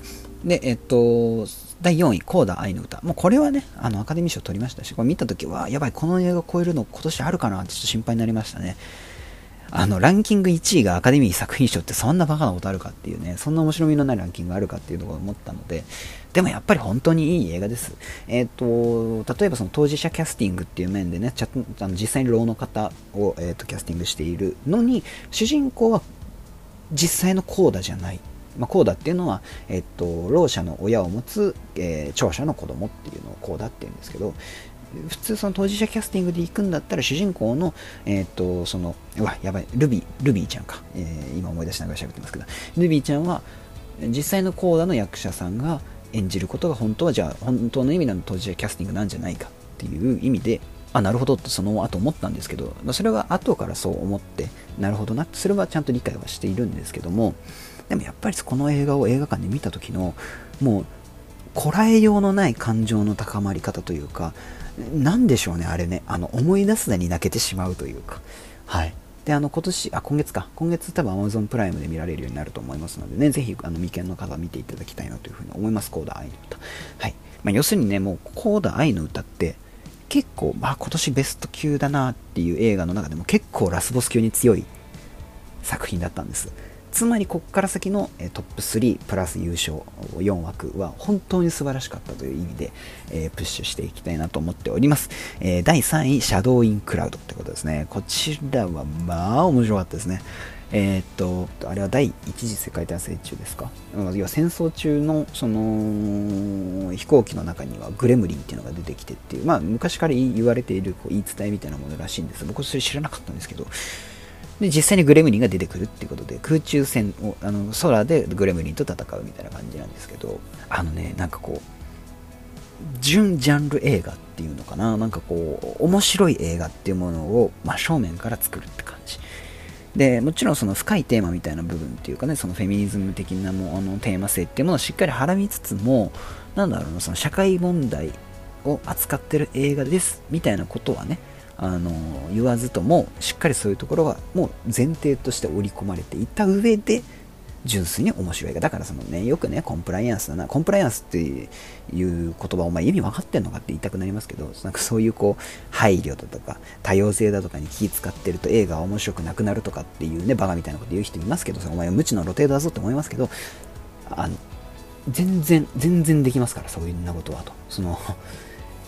で、えっと、第4位、コーダ愛の歌。もうこれはね、あの、アカデミー賞取りましたし、これ見たときは、やばい、この映画超えるの今年あるかなってちょっと心配になりましたね。あの、ランキング1位がアカデミー作品賞ってそんなバカなことあるかっていうね、そんな面白みのないランキングがあるかっていうところを思ったので、でもやっぱり本当にいい映画です。えっ、ー、と、例えばその当事者キャスティングっていう面でね、ちゃあの実際にローの方を、えーと、キャスティングしているのに、主人公は実際のコーダじゃない。まあ、コーダっていうのは、えっ、と、ろう者の親を持つ、えー、聴者の子供っていうのをコーダっていうんですけど、普通その当事者キャスティングで行くんだったら主人公の、えっ、と、その、うわ、やばい、ルビー、ルビーちゃんか。えー、今思い出しながら喋ってますけど、ルビーちゃんは、実際のコーダの役者さんが演じることが本当は、じゃあ、本当の意味での当事者キャスティングなんじゃないかっていう意味で、あ、なるほどってその後思ったんですけど、それは後からそう思って、なるほどなって、それはちゃんと理解はしているんですけども、でもやっぱりこの映画を映画館で見た時の、もう、こらえようのない感情の高まり方というか、なんでしょうね、あれね。あの、思い出すなに泣けてしまうというか。はい。で、あの、今年、あ、今月か。今月多分 Amazon プライムで見られるようになると思いますのでね、ぜひ、あの、未見の方は見ていただきたいなというふうに思います。コーダ愛の歌。はい。まあ、要するにね、もう、コーダ愛の歌って、結構、まあ、今年ベスト級だなっていう映画の中でも結構ラスボス級に強い作品だったんです。つまりこっから先のトップ3プラス優勝4枠は本当に素晴らしかったという意味で、プッシュしていきたいなと思っております、第3位シャドウインクラウドってことですね。こちらはまあ面白かったですね。えー、っと、あれは第一次世界大戦中ですか？要は戦争中の、その、飛行機の中にはグレムリンっていうのが出てきてっていう、まあ、昔から言われているこう言い伝えみたいなものらしいんです。僕それ知らなかったんですけど、で、実際にグレムリンが出てくるっていうことで、空中戦を、あの、空でグレムリンと戦うみたいな感じなんですけど、あのね、なんかこう、純ジャンル映画っていうのかな、なんかこう、面白い映画っていうものを真正面から作るって感じ。で、もちろんその深いテーマみたいな部分っていうかね、そのフェミニズム的なもあのテーマ性っていうものをしっかりはらみつつも、なんだろうな、その社会問題を扱ってる映画ですみたいなことはね、あの言わずともしっかりそういうところはもう前提として織り込まれていた上で純粋に面白いだからそのねよくねコンプライアンスだなコンプライアンスっていう言葉お前意味分かってんのかって言いたくなりますけどなんかそういうこう配慮だとか多様性だとかに気使ってると映画は面白くなくなるとかっていうねバカみたいなこと言う人いますけどお前は無知の露呈だぞって思いますけどあの全然全然できますからそういうなことはと。その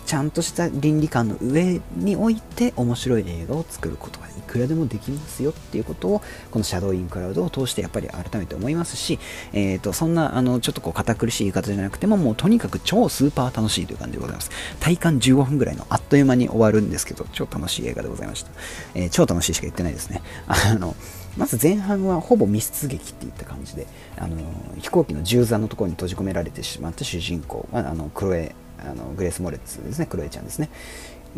ちゃんとした倫理観の上において面白い映画を作ることがいくらでもできますよっていうことをこのシャドウインクラウドを通してやっぱり改めて思いますし、えー、とそんなあのちょっとこう堅苦しい言い方じゃなくてももうとにかく超スーパー楽しいという感じでございます。体感15分ぐらいのあっという間に終わるんですけど超楽しい映画でございました、えー、超楽しいしか言ってないですね。あのまず前半はほぼ密室劇っていった感じで、あの飛行機の銃座のところに閉じ込められてしまった主人公はあのクロエあのグレース・モレッツですねクロエちゃんですね。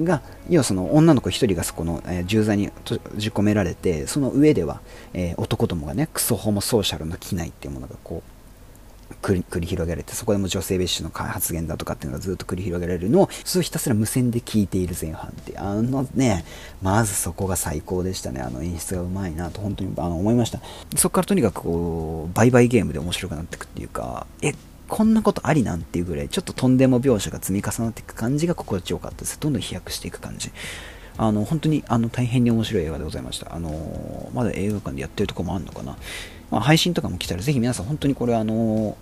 が要はその女の子1人がそこの、えー、銃座に閉じ込められてその上では、えー、男どもがねクソホモソーシャルの機内っていうものがこう繰り広げられてそこでも女性蔑視の発言だとかっていうのがずっと繰り広げられるのをそひたすら無線で聞いている前半ってあのねまずそこが最高でしたね。あの演出がうまいなと本当にあの思いました。そこからとにかくこうバイバイゲームで面白くなっていくっていうかえこんなことありなんていうぐらいちょっととんでも描写が積み重なっていく感じが心地よかったですどんどん飛躍していく感じあの本当にあの大変に面白い映画でございました。あのまだ映画館でやってるとこもあるのかな。まあ、配信とかも来たらぜひ皆さん本当にこれあの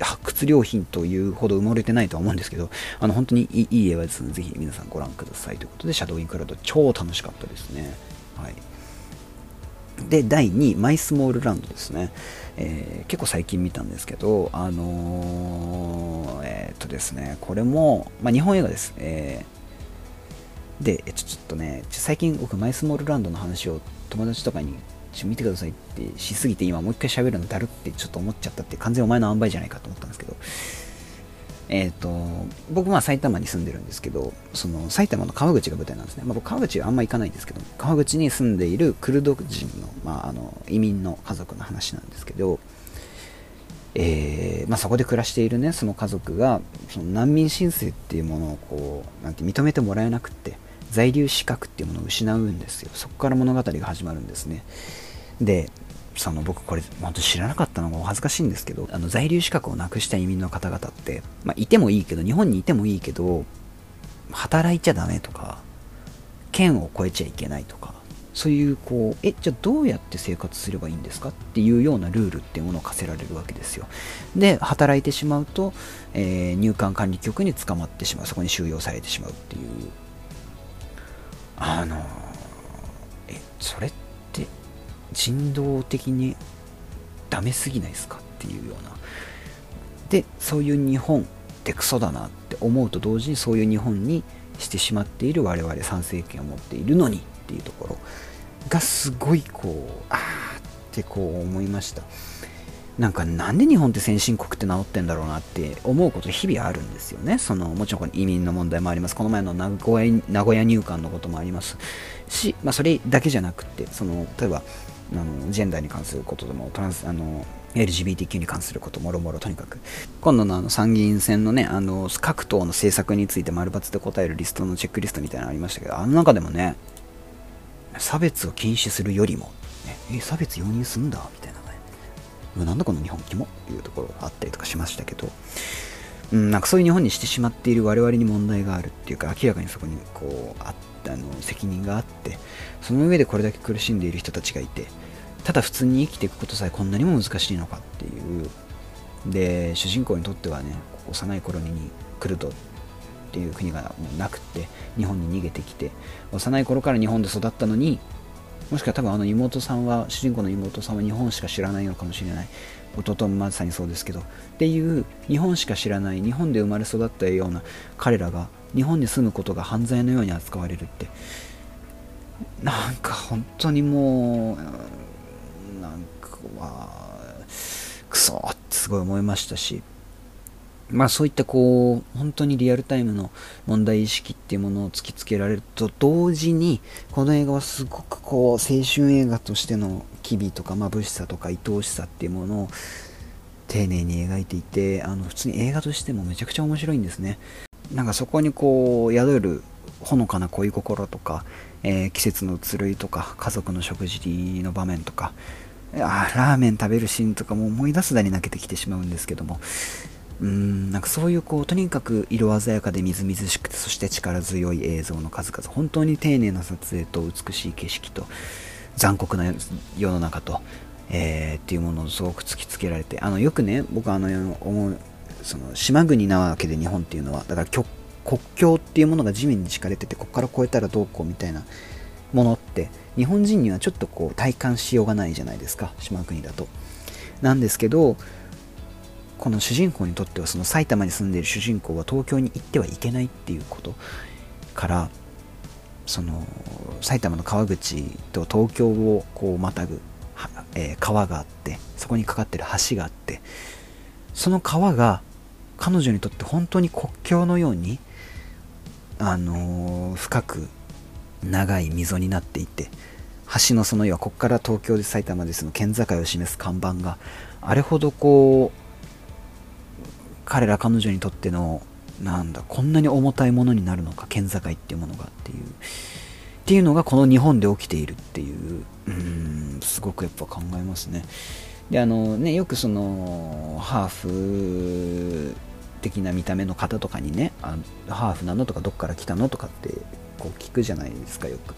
発掘良品というほど埋もれてないとは思うんですけど、あの本当にいい映画ですので、ぜひ皆さんご覧くださいということで、シャドウインクラウド超楽しかったですね。はい。で、第2位、マイスモールランドですね。えー、結構最近見たんですけど、あのー、えー、っとですね、これも、まあ、日本映画です。えー、で、ちょちょっとね、最近僕、マイスモールランドの話を友達とかにちょ見てくださいってしすぎて今もう一回喋るのだるってちょっと思っちゃったって完全お前の塩梅じゃないかと思ったんですけどえ、ー、と僕は埼玉に住んでるんですけどその埼玉の川口が舞台なんですね、まあ、僕川口はあんま行かないんですけど川口に住んでいるクルド人の,、まあ、あの移民の家族の話なんですけどえーまあ、そこで暮らしているねその家族がその難民申請っていうものをこうなんて認めてもらえなくって在留資格っていうものを失うんですよ。そこから物語が始まるんですね。でその僕これ本当知らなかったのがお恥ずかしいんですけどあの在留資格をなくした移民の方々って、まあ、いてもいいけど日本にいてもいいけど働いちゃダメとか県を越えちゃいけないとかそういうこうえじゃあどうやって生活すればいいんですか？っていうようなルールっていうものを課せられるわけですよ。で働いてしまうと、えー、入管管理局に捕まってしまう。そこに収容されてしまうっていう。あのえそれって人道的にダメすぎないですかっていうようなでそういう日本ってクソだなって思うと同時にそういう日本にしてしまっている我々参政権を持っているのにっていうところがすごいこうああってこう思いましたなんかなんで日本って先進国って名乗ってんだろうなって思うこと日々あるんですよね。そのもちろんこの移民の問題もあります。この前の名古屋名古屋入管のこともありますし、まあ、それだけじゃなくて、その例えばあのジェンダーに関することでもトランスあの LGBTQ に関することもろもろとにかく今度のあの参議院選のねあの各党の政策について丸抜で答えるリストのチェックリストみたいなのありましたけどあの中でもね差別を禁止するよりも、ね、え差別容認すんだみたいなね。なんだこの日本気もっていうところがあったりとかしましたけど、うん、なんかそういう日本にしてしまっている我々に問題があるっていうか明らかにそこにこうああの責任があってその上でこれだけ苦しんでいる人たちがいてただ普通に生きていくことさえこんなにも難しいのかっていう。で主人公にとってはね幼い頃にクルドっていう国がもうなくって日本に逃げてきて幼い頃から日本で育ったのにもしくは多分あの妹さんは主人公の妹さんは日本しか知らないのかもしれない。弟もまさにそうですけど。っていう日本しか知らない日本で生まれ育ったような彼らが日本に住むことが犯罪のように扱われるって。なんか本当にもうかはクソってすごい思いましたしまあそういったこう、本当にリアルタイムの問題意識っていうものを突きつけられると同時に、この映画はすごくこう、青春映画としての機微とか眩しさとか愛おしさっていうものを丁寧に描いていて、あの、普通に映画としてもめちゃくちゃ面白いんですね。なんかそこにこう、宿るほのかな恋心とか、えー、季節の移ろいとか、家族の食事の場面とか、あラーメン食べるシーンとかも思い出すだに泣けてきてしまうんですけども、うんなんかそういうこうとにかく色鮮やかでみずみずしくてそして力強い映像の数々。本当に丁寧な撮影と美しい景色と残酷な世の中と、えー、っていうものをすごく突きつけられて。あのよくね僕あの思うその島国なわけで日本っていうのはだから国境っていうものが地面に敷かれててここから越えたらどうこうみたいなものって日本人にはちょっとこう体感しようがないじゃないですか。島国だと。なんですけどこの主人公にとってはその埼玉に住んでいる主人公は東京に行ってはいけないっていうことからその埼玉の川口と東京をこうまたぐ、えー、川があってそこにかかってる橋があってその川が彼女にとって本当に国境のようにあのー、深く長い溝になっていて橋のその要はここから東京で埼玉でその県境を示す看板があれほどこう彼ら彼女にとってのなんだこんなに重たいものになるのか県境っていうものがっていうっていうのがこの日本で起きているっていううんすごくやっぱ考えますね。であのねよくそのハーフ的な見た目の方とかにねあハーフなのとかどっから来たのとかってこう聞くじゃないですかよく。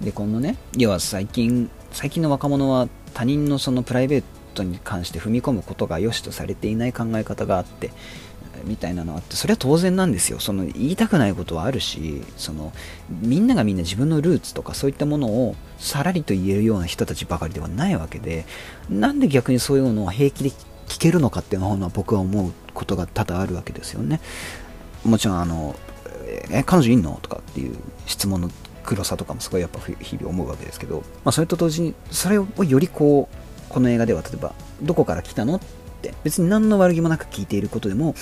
でこのね要は最近最近の若者は他人のそのプライベートに関して踏み込むことが良しとされていない考え方があってみたいなのあってそれは当然なんですよ。その言いたくないことはあるしそのみんながみんな自分のルーツとかそういったものをさらりと言えるような人たちばかりではないわけでなんで逆にそういうのを平気で聞けるのかっていうのは僕は思うことが多々あるわけですよね。もちろんあのえ彼女いんの？とかっていう質問の黒さとかもすごいやっぱ日々思うわけですけど、まあ、それと同時にそれをよりこうこの映画では例えばどこから来たの？って別に何の悪気もなく聞いていることでも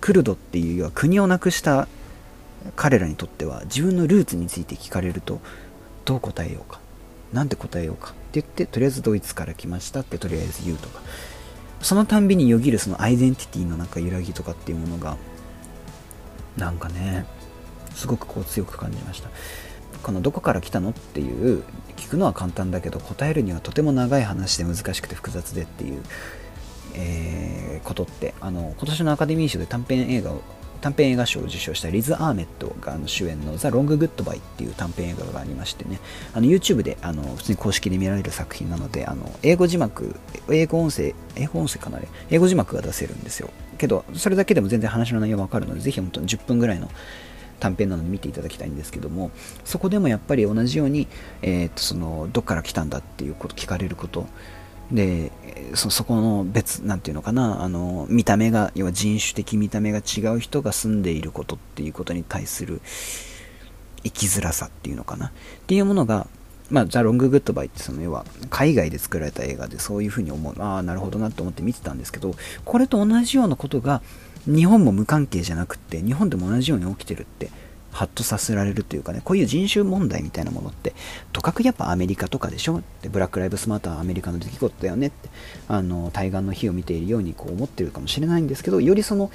クルドっていうは国をなくした彼らにとっては自分のルーツについて聞かれるとどう答えようかなんて答えようか？って言ってとりあえずドイツから来ましたってとりあえず言うとか。そのたんびによぎるそのアイデンティティのなんか揺らぎとかっていうものがなんかねすごくこう強く感じました。このどこから来たのっていう聞くのは簡単だけど答えるにはとても長い話で難しくて複雑でっていうえー、ことってあの今年のアカデミー賞で短編映画を短編映画賞を受賞したリズ・アーメッドがあの主演のザ・ロング・グッドバイっていう短編映画がありましてね、あの YouTube であの普通に公式で見られる作品なので、あの英語字幕、英語音声、英語音声かなあれ、英語字幕が出せるんですよ。けど、それだけでも全然話の内容わかるので、ぜひ本当に10分ぐらいの短編なので見ていただきたいんですけども、そこでもやっぱり同じように、えー、とそのどっから来たんだっていうこと聞かれること、でそそこの別なんていうのかなあの見た目が要は人種的見た目が違う人が住んでいることっていうことに対する生きづらさっていうのかな。っていうものがまあ、ザ・ロング・グッドバイってその要は海外で作られた映画でそういうふうに思うああなるほどなと思って見てたんですけどこれと同じようなことが日本も無関係じゃなくって日本でも同じように起きてるってハッとさせられるというかね、こういう人種問題みたいなものって、とかくやっぱアメリカとかでしょでブラック・ライブスマーターはアメリカの出来事だよねって、あの、対岸の火を見ているようにこう思ってるかもしれないんですけど、よりその、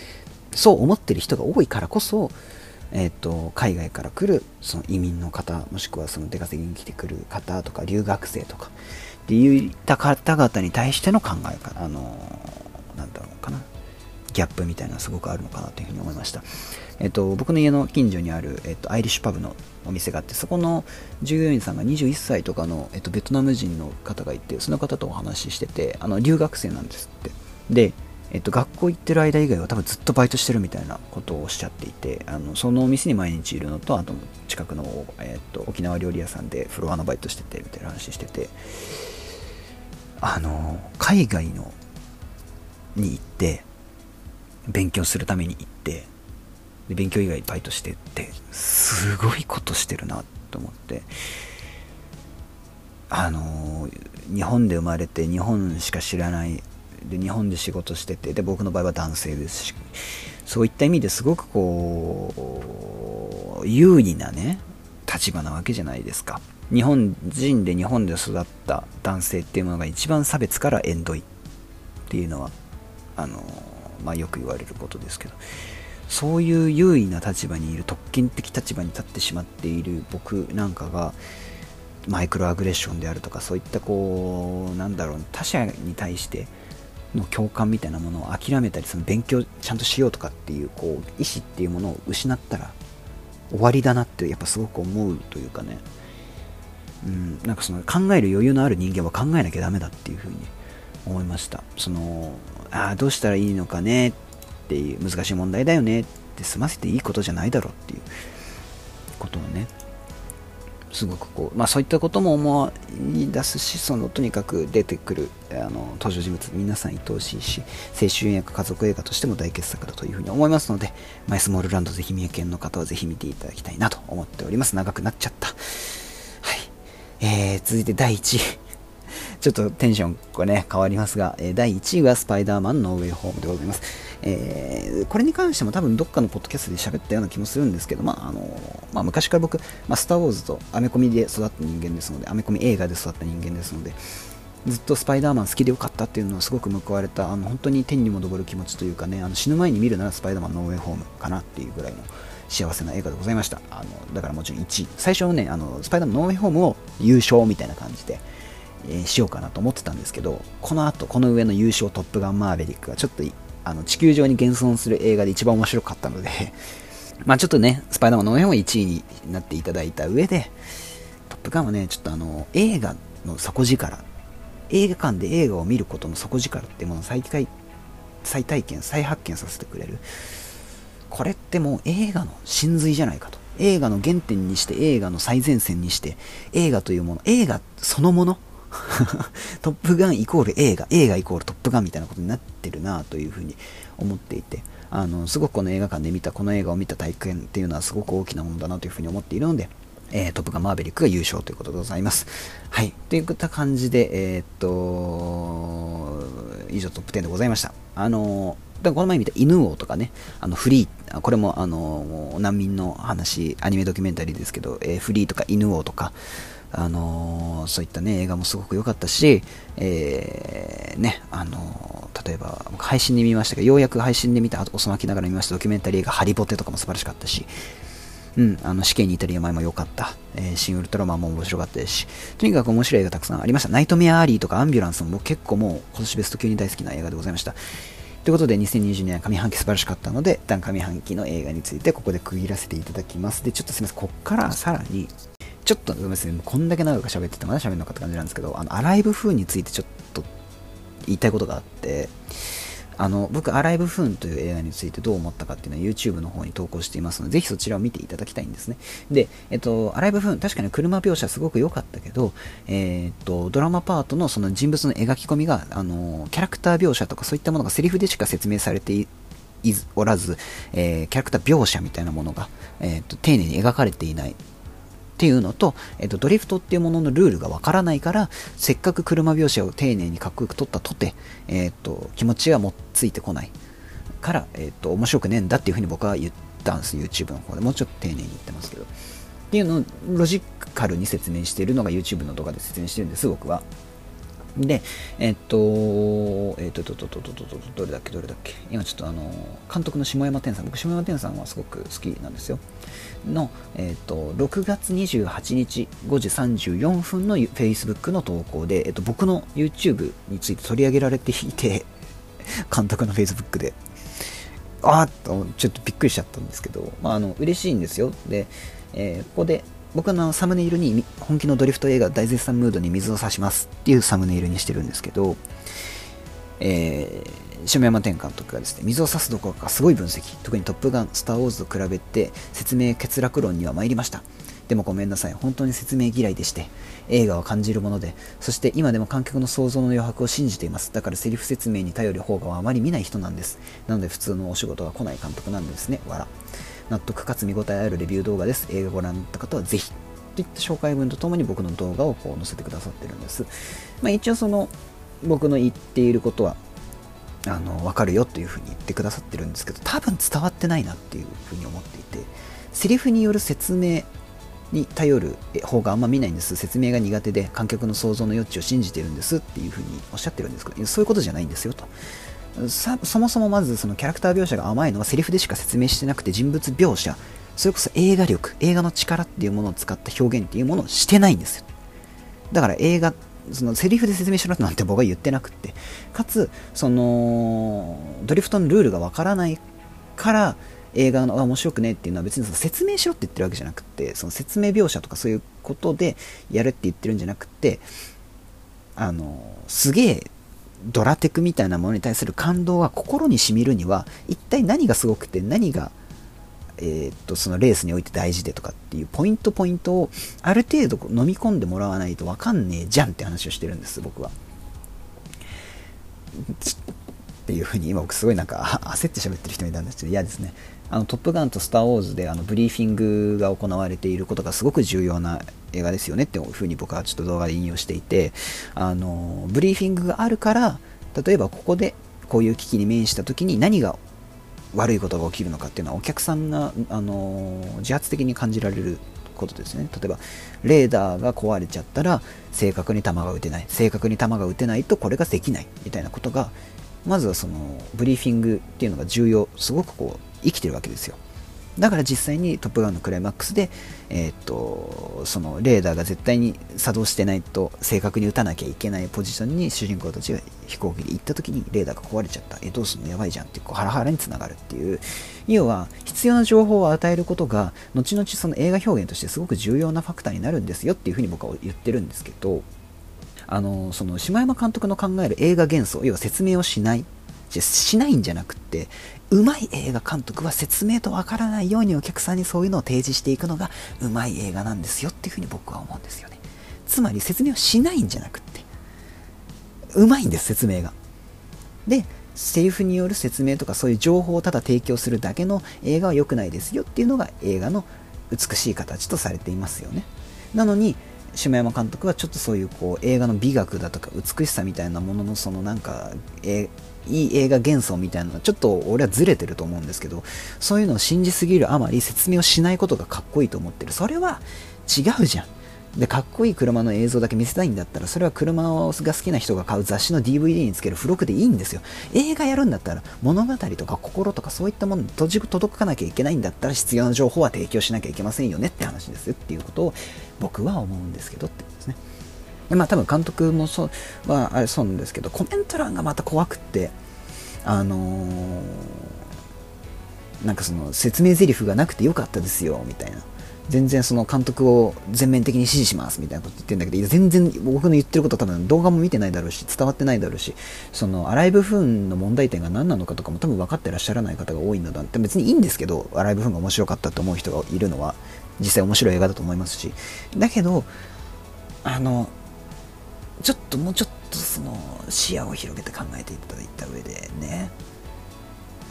そう思ってる人が多いからこそ、えーと、海外から来るその移民の方もしくはその出稼ぎに来てくる方とか留学生とかっていった方々に対しての考え方あのなんだろうかなギャップみたいなのがすごくあるのかなというふうに思いました。えっと、僕の家の近所にある、えっと、アイリッシュパブのお店があってそこの従業員さんが21歳とかの、えっと、ベトナム人の方がいてその方とお話ししててあの留学生なんですって。で、えっと、学校行ってる間以外は多分ずっとバイトしてるみたいなことをおっしゃっていてあのそのお店に毎日いるのとあと近くの、えっと、沖縄料理屋さんでフロアのバイトしててみたいな話しててあの海外のに行って勉強するために行ってで勉強以外バイトしてってすごいことしてるなと思って。あの日本で生まれて日本しか知らないで日本で仕事しててで僕の場合は男性ですしそういった意味ですごくこう優位なね立場なわけじゃないですか。日本人で日本で育った男性っていうものが一番差別から縁遠いっていうのはあの、まあ、よく言われることですけど。そういう優位な立場にいる特権的立場に立ってしまっている僕なんかがマイクロアグレッションであるとかそういったこうなんだろう他者に対しての共感みたいなものを諦めたりその勉強ちゃんとしようとかっていうこう意思っていうものを失ったら終わりだなってやっぱすごく思うというかね。うんなんかその考える余裕のある人間は考えなきゃダメだっていうふうに思いました。そのああどうしたらいいのかねっていう難しい問題だよねって済ませていいことじゃないだろうっていうことをねすごくこう、まあ、そういったことも思い出すしそのとにかく出てくるあの登場人物皆さん愛おしいし青春映画家族映画としても大傑作だというふうに思いますのでマイスモールランドぜひ三重県の方はぜひ見ていただきたいなと思っております。長くなっちゃった。はい、えー、続いて第1位。ちょっとテンションこれね変わりますが、えー、第1位はスパイダーマンノーウェイホームでございます。えー、これに関しても多分どっかのポッドキャストで喋ったような気もするんですけど、まああのまあ、昔から僕、まあ、スター・ウォーズとアメコミで育った人間ですので、アメコミ映画で育った人間ですので、ずっとスパイダーマン好きでよかったっていうのはすごく報われた、あの本当に天にも昇る気持ちというかね、あの死ぬ前に見るならスパイダーマンノーウェイホームかなっていうぐらいの幸せな映画でございました。あのだからもちろん1位。最初はね、あのスパイダーマンノーウェイホームを優勝みたいな感じで、えー、しようかなと思ってたんですけど、この後、この上の優勝トップガンマーヴェリックがちょっとあの地球上に現存する映画で一番面白かったので まあちょっとね、スパイダーマンの辺を1位になっていただいた上で、トップガンはね、ちょっとあの、映画の底力、映画館で映画を見ることの底力っていうものを再体再体験、再発見させてくれる。これってもう映画の真髄じゃないかと。映画の原点にして、映画の最前線にして、映画というもの、映画そのもの、トップガンイコール映画、映画イコールトップガンみたいなことになってるなというふうに思っていて、あのすごくこの映画館で見た、この映画を見た体験っていうのはすごく大きなものだなというふうに思っているので、えー、トップガンマーベリックが優勝ということでございます。はい。といった感じで、えー、っと、以上トップ10でございました。あのこの前見た犬王とかね、あのフリー、これもあの難民の話、アニメドキュメンタリーですけど、えー、フリーとか犬王とか、あのー、そういったね、映画もすごく良かったし、えー、ね、あのー、例えば、配信で見ましたけど、ようやく配信で見た、遅まきながら見ましたドキュメンタリー映画、はりぼてとかも素晴らしかったし、うん、あの死刑に至る病も良かった、えー、シン・ウルトラマンも面白かったですし、とにかく面白い映画たくさんありました。ナイトメア・アリーとかアンビュランスも結構もう今年ベスト級に大好きな映画でございました。ということで、2022年上半期素晴らしかったので、一旦上半期の映画についてここで区切らせていただきます。で、ちょっとすみません、こっからさらに、ちょっと、ごめんなさい、こんだけ長く喋っててまだ喋るのかって感じなんですけど、あの、アライブ風についてちょっと言いたいことがあって、あの、僕、アライブフーンという映画についてどう思ったかっていうのは YouTube の方に投稿していますので、ぜひそちらを見ていただきたいんですね。で、えっと、アライブフーン、確かに車描写すごく良かったけど、えー、っと、ドラマパートのその人物の描き込みが、あの、キャラクター描写とかそういったものがセリフでしか説明されていおらず、えー、キャラクター描写みたいなものが、えー、っと丁寧に描かれていないっていうのと、えっと、ドリフトっていうもののルールがわからないから、せっかく車描写を丁寧にかっこよく撮ったとて、えっと、気持ちはもっついてこないから、えっと、面白くねえんだっていうふうに僕は言ったんです、YouTube の方で。もうちょっと丁寧に言ってますけど。っていうのをロジカルに説明しているのが YouTube の動画で説明してるんです、僕は。で、えっと、えっと、ど、ど、ど、ど、ど、どれだっけ、どれだっけ。今ちょっとあの、監督の下山天さん、僕下山天さんはすごく好きなんですよ。の、えっと、6月28日5時34分の Facebook の投稿で、えっと、僕の YouTube について取り上げられていて、監督の Facebook で、あーっと、ちょっとびっくりしちゃったんですけど、まあ、あの、嬉しいんですよ。で、えー、ここで、僕のサムネイルに本気のドリフト映画大絶賛ムードに水を差しますっていうサムネイルにしてるんですけど、えー、下山天監督がですね、水を差すどころかすごい分析、特にトップガン、スター・ウォーズと比べて説明欠落論には参りました。でもごめんなさい、本当に説明嫌いでして、映画は感じるもので、そして今でも観客の想像の余白を信じています。だからセリフ説明に頼る方があまり見ない人なんです。なので普通のお仕事が来ない監督なんですね、わら。納得かつ見応えあるレビュー動画です。映画をご覧になった方はぜひ。といった紹介文とともに僕の動画をこう載せてくださってるんです。まあ、一応その僕の言っていることはあの分かるよというふうに言ってくださってるんですけど多分伝わってないなっていうふうに思っていてセリフによる説明に頼る方があんま見ないんです説明が苦手で観客の想像の余地を信じてるんですっていうふうにおっしゃってるんですけどそういうことじゃないんですよとそもそもまずそのキャラクター描写が甘いのはセリフでしか説明してなくて人物描写。それこそ映画力映画の力っていうものを使った表現っていうものをしてないんですよ。だから映画そのセリフで説明しろなんて僕は言ってなくって。かつそのドリフトのルールがわからないから映画の面白くねっていうのは別にその説明しろって言ってるわけじゃなくてその説明描写とかそういうことでやるって言ってるんじゃなくてあのすげえドラテクみたいなものに対する感動が心にしみるには一体何がすごくて何がえー、っとそのレースにおいて大事でとかっていうポイントポイントをある程度飲み込んでもらわないと分かんねえじゃんって話をしてるんです僕は。っていうふうに今僕すごいなんか焦って喋ってる人もいたんですけど嫌ですね。あのトップガンとスター・ウォーズであのブリーフィングが行われていることがすごく重要な映画ですよねっていうふうに僕はちょっと動画で引用していてあのブリーフィングがあるから例えばここでこういう危機に面した時に何が悪いことが起きるのかっていうのはお客さんがあの自発的に感じられることですね。例えばレーダーが壊れちゃったら正確に弾が撃てない。正確に弾が撃てないとこれができないみたいなことがまずはそのブリーフィングっていうのが重要すごくこう生きてるわけですよ。だから実際に「トップガン」のクライマックスで、えー、っとそのレーダーが絶対に作動してないと正確に撃たなきゃいけないポジションに主人公たちが飛行機で行った時にレーダーが壊れちゃった。えどうすんの？やばいじゃんってこうハラハラにつながるっていう。要は必要な情報を与えることが後々その映画表現としてすごく重要なファクターになるんですよっていうふうに僕は言ってるんですけどあのその下山監督の考える映画幻想要は説明をしない。しないんじゃなくってうまい映画監督は説明とわからないようにお客さんにそういうのを提示していくのがうまい映画なんですよっていうふうに僕は思うんですよね。つまり説明をしないんじゃなくってうまいんです説明が。でセリフによる説明とかそういう情報をただ提供するだけの映画は良くないですよっていうのが映画の美しい形とされていますよね。なのに下山監督はちょっとそういうこう映画の美学だとか美しさみたいなもののそのなんか、えいい映画幻想みたいなのちょっと俺はずれてると思うんですけどそういうのを信じすぎるあまり説明をしないことがかっこいいと思ってる。それは違うじゃん。でかっこいい車の映像だけ見せたいんだったらそれは車が好きな人が買う雑誌の DVD につける付録でいいんですよ。映画やるんだったら物語とか心とかそういったものに届かなきゃいけないんだったら必要な情報は提供しなきゃいけませんよねって話ですよ。っていうことを僕は思うんですけどってことですね。でまあ多分監督もそうはあれそうなんですけどコメント欄がまた怖くってあのー、なんかその説明台詞がなくてよかったですよみたいな。全然その監督を全面的に支持しますみたいなこと言ってるんだけど、全然僕の言ってることは多分動画も見てないだろうし、伝わってないだろうし、そのアライブフーンの問題点が何なのかとかも多分分かってらっしゃらない方が多いのだって別にいいんですけど、アライブフーンが面白かったと思う人がいるのは、実際面白い映画だと思いますし、だけど、あの、ちょっともうちょっとその視野を広げて考えていただいた上でね。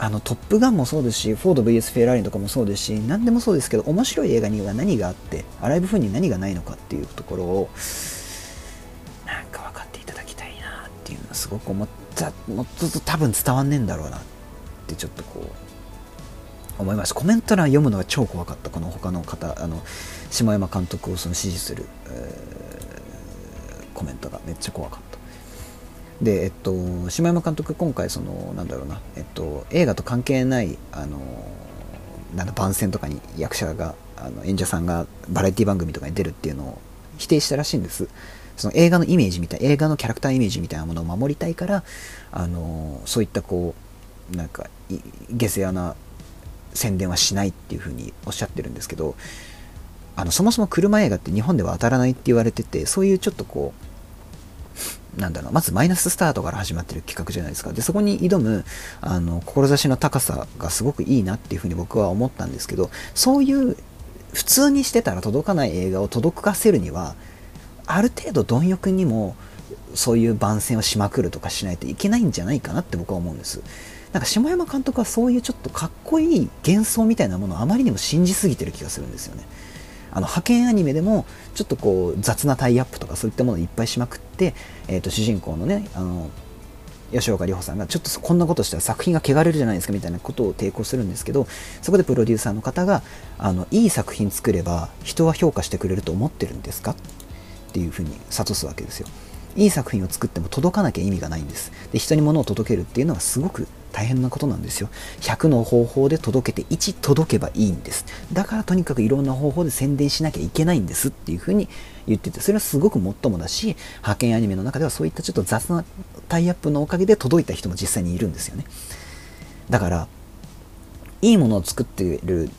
あのトップガンもそうですしフォード VS フェラーリとかもそうですし何でもそうですけど面白い映画には何があってアライブフンに何がないのかっていうところをなんか分かっていただきたいなっていうのはすごく思った。もっと多分伝わんねえんだろうなってちょっとこう思いましたコメント欄読むのが超怖かった。この他の方あの下山監督をその支持する、コメントがめっちゃ怖かった。で、えっと、下山監督、今回、その、なんだろうな、えっと、映画と関係ない、あの、なんだ、番宣とかに役者が、あの演者さんがバラエティ番組とかに出るっていうのを否定したらしいんです。その映画のイメージみたい、映画のキャラクターイメージみたいなものを守りたいから、あの、そういったこう、なんか、下世話な宣伝はしないっていうふうにおっしゃってるんですけど、あのそもそも車映画って日本では当たらないって言われててそういうちょっとこうなんだろう、まずマイナススタートから始まってる企画じゃないですか。で、そこに挑む、あの、志の高さがすごくいいなっていうふうに僕は思ったんですけど、そういう、普通にしてたら届かない映画を届かせるには、ある程度貪欲にも、そういう番宣をしまくるとかしないといけないんじゃないかなって僕は思うんです。なんか下山監督はそういうちょっとかっこいい幻想みたいなものをあまりにも信じすぎてる気がするんですよね。あの派遣アニメでもちょっとこう雑なタイアップとかそういったものをいっぱいしまくって、えー、と主人公のねあの吉岡里帆さんがちょっとこんなことしたら作品が汚れるじゃないですかみたいなことを抵抗するんですけどそこでプロデューサーの方があのいい作品作れば人は評価してくれると思ってるんですか？っていうふうに諭すわけですよ。いい作品を作っても届かなきゃ意味がないんです。で人に物を届けるっていうのはすごく大変なことなんですよ。100の方法で届けて1届けばいいんです。だからとにかくいろんな方法で宣伝しなきゃいけないんですっていうふうに言っててそれはすごくもっともだし派遣アニメの中ではそういったちょっと雑なタイアップのおかげで届いた人も実際にいるんですよね。だからいいものを作っている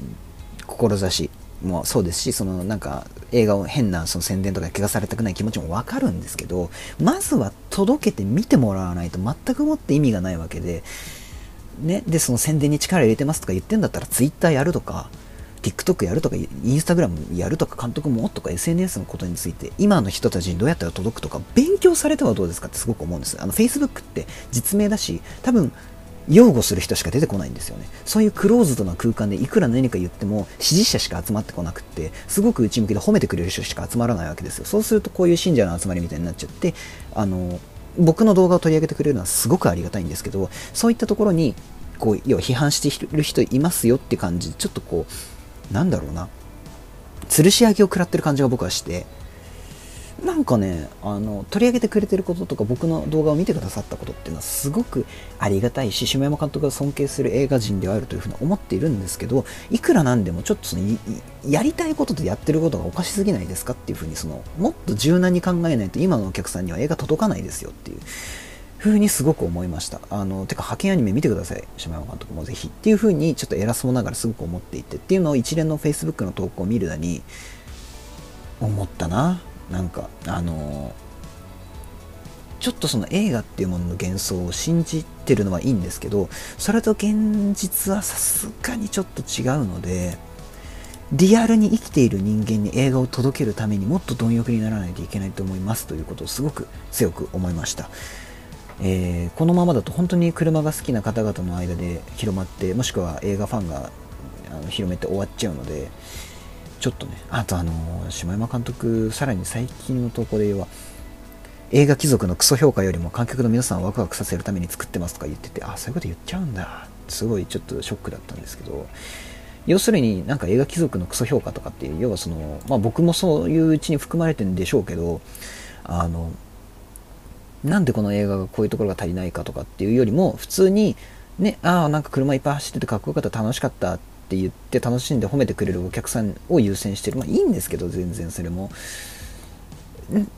志もそうですしそのなんか映画を変なその宣伝とか怪我されたくない気持ちもわかるんですけどまずは届けて見てもらわないと全くもって意味がないわけでね、でその宣伝に力入れてますとか言ってんだったらツイッターやるとか TikTok やるとか、Instagram やるとか、監督もとか SNS のことについて、今の人たちにどうやったら届くとか、勉強されてはどうですかってすごく思うんです。あの、Facebook って実名だし、多分、擁護する人しか出てこないんですよね。そういうクローズドな空間でいくら何か言っても支持者しか集まってこなくって、すごく内向きで褒めてくれる人しか集まらないわけですよ。そうするとこういう信者の集まりみたいになっちゃって、あの、僕の動画を取り上げてくれるのはすごくありがたいんですけど、そういったところに、こう、要は批判している人いますよって感じで、ちょっとこう、なんだろうな、吊るし上げを食らってる感じが僕はして、なんかねあの取り上げてくれてることとか僕の動画を見てくださったことっていうのはすごくありがたいし下山監督が尊敬する映画人ではあるというふうに思っているんですけどいくらなんでもちょっとそのやりたいこととやってることがおかしすぎないですかっていうふうにそのもっと柔軟に考えないと今のお客さんには映画届かないですよっていう。ふうにすごく思いました。あの、てか、派遣アニメ見てください。島山監督もぜひ。っていうふうに、ちょっと偉そうながらすごく思っていて、っていうのを一連の Facebook の投稿を見るだに、思ったな。なんかあのちょっとその映画っていうものの幻想を信じてるのはいいんですけどそれと現実はさすがにちょっと違うのでリアルに生きている人間に映画を届けるためにもっと貪欲にならないといけないと思いますということをすごく強く思いました、えー、このままだと本当に車が好きな方々の間で広まってもしくは映画ファンがあの広めて終わっちゃうのでちょっとね、あとあの、島山監督、さらに最近の投稿で言えば、映画貴族のクソ評価よりも観客の皆さんをワクワクさせるために作ってますとか言ってて、あ、そういうこと言っちゃうんだ。すごいちょっとショックだったんですけど、要するになんか映画貴族のクソ評価とかっていう、要はその、まあ僕もそういううちに含まれてるんでしょうけど、あの、なんでこの映画がこういうところが足りないかとかっていうよりも、普通に、ね、ああ、なんか車いっぱい走っててかっこよかった、楽しかったって言って楽しんで褒めてくれるお客さんを優先してる。まあいいんですけど全然それも。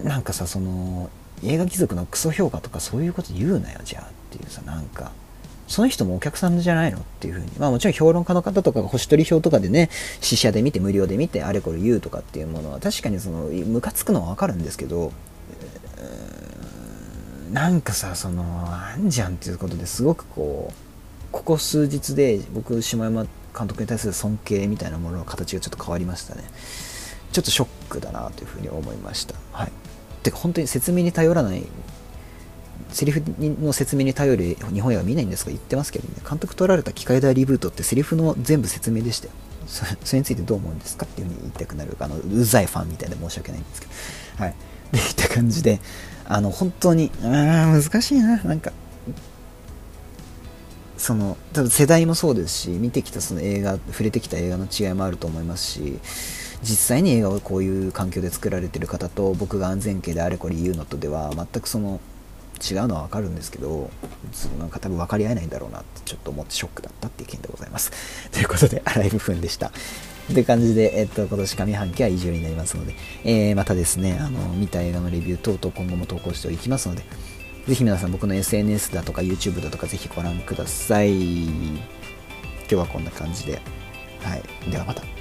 なんかさその映画貴族のクソ評価とかそういうこと言うなよじゃあっていうさなんか。その人もお客さんじゃないのっていうふうに。まあもちろん評論家の方とかが星取り表とかでね試写で見て無料で見てあれこれ言うとかっていうものは確かにそのムカつくのはわかるんですけどなんかさそのあんじゃんっていうことですごくこうここ数日で僕下山監督に対する尊敬みたいなものの形がちょっと変わりましたね。ちょっとショックだなというふうに思いました。はい。てか本当に説明に頼らないセリフの説明に頼る日本映画見ないんですか言ってますけどね。監督取られた機械大リブートってセリフの全部説明でしたよ。それについてどう思うんですかっていうふうに言いたくなるあのうざいファンみたいで申し訳ないんですけど。はい。でいった感じであの本当にあ難しいななんか。その多分世代もそうですし見てきたその映画触れてきた映画の違いもあると思いますし実際に映画をこういう環境で作られてる方と僕が安全系であれこれ言うのとでは全くその違うのは分かるんですけどなんか多分分かり合えないんだろうなってちょっと思ってショックだったっていう件でございます。ということで荒い部分でした。って感じで、えっと、今年上半期は以上になりますので、えー、またですねあの見た映画のレビュー等々今後も投稿していきますのでぜひ皆さん僕の SNS だとか YouTube だとかぜひご覧ください。今日はこんな感じで。はい。ではまた。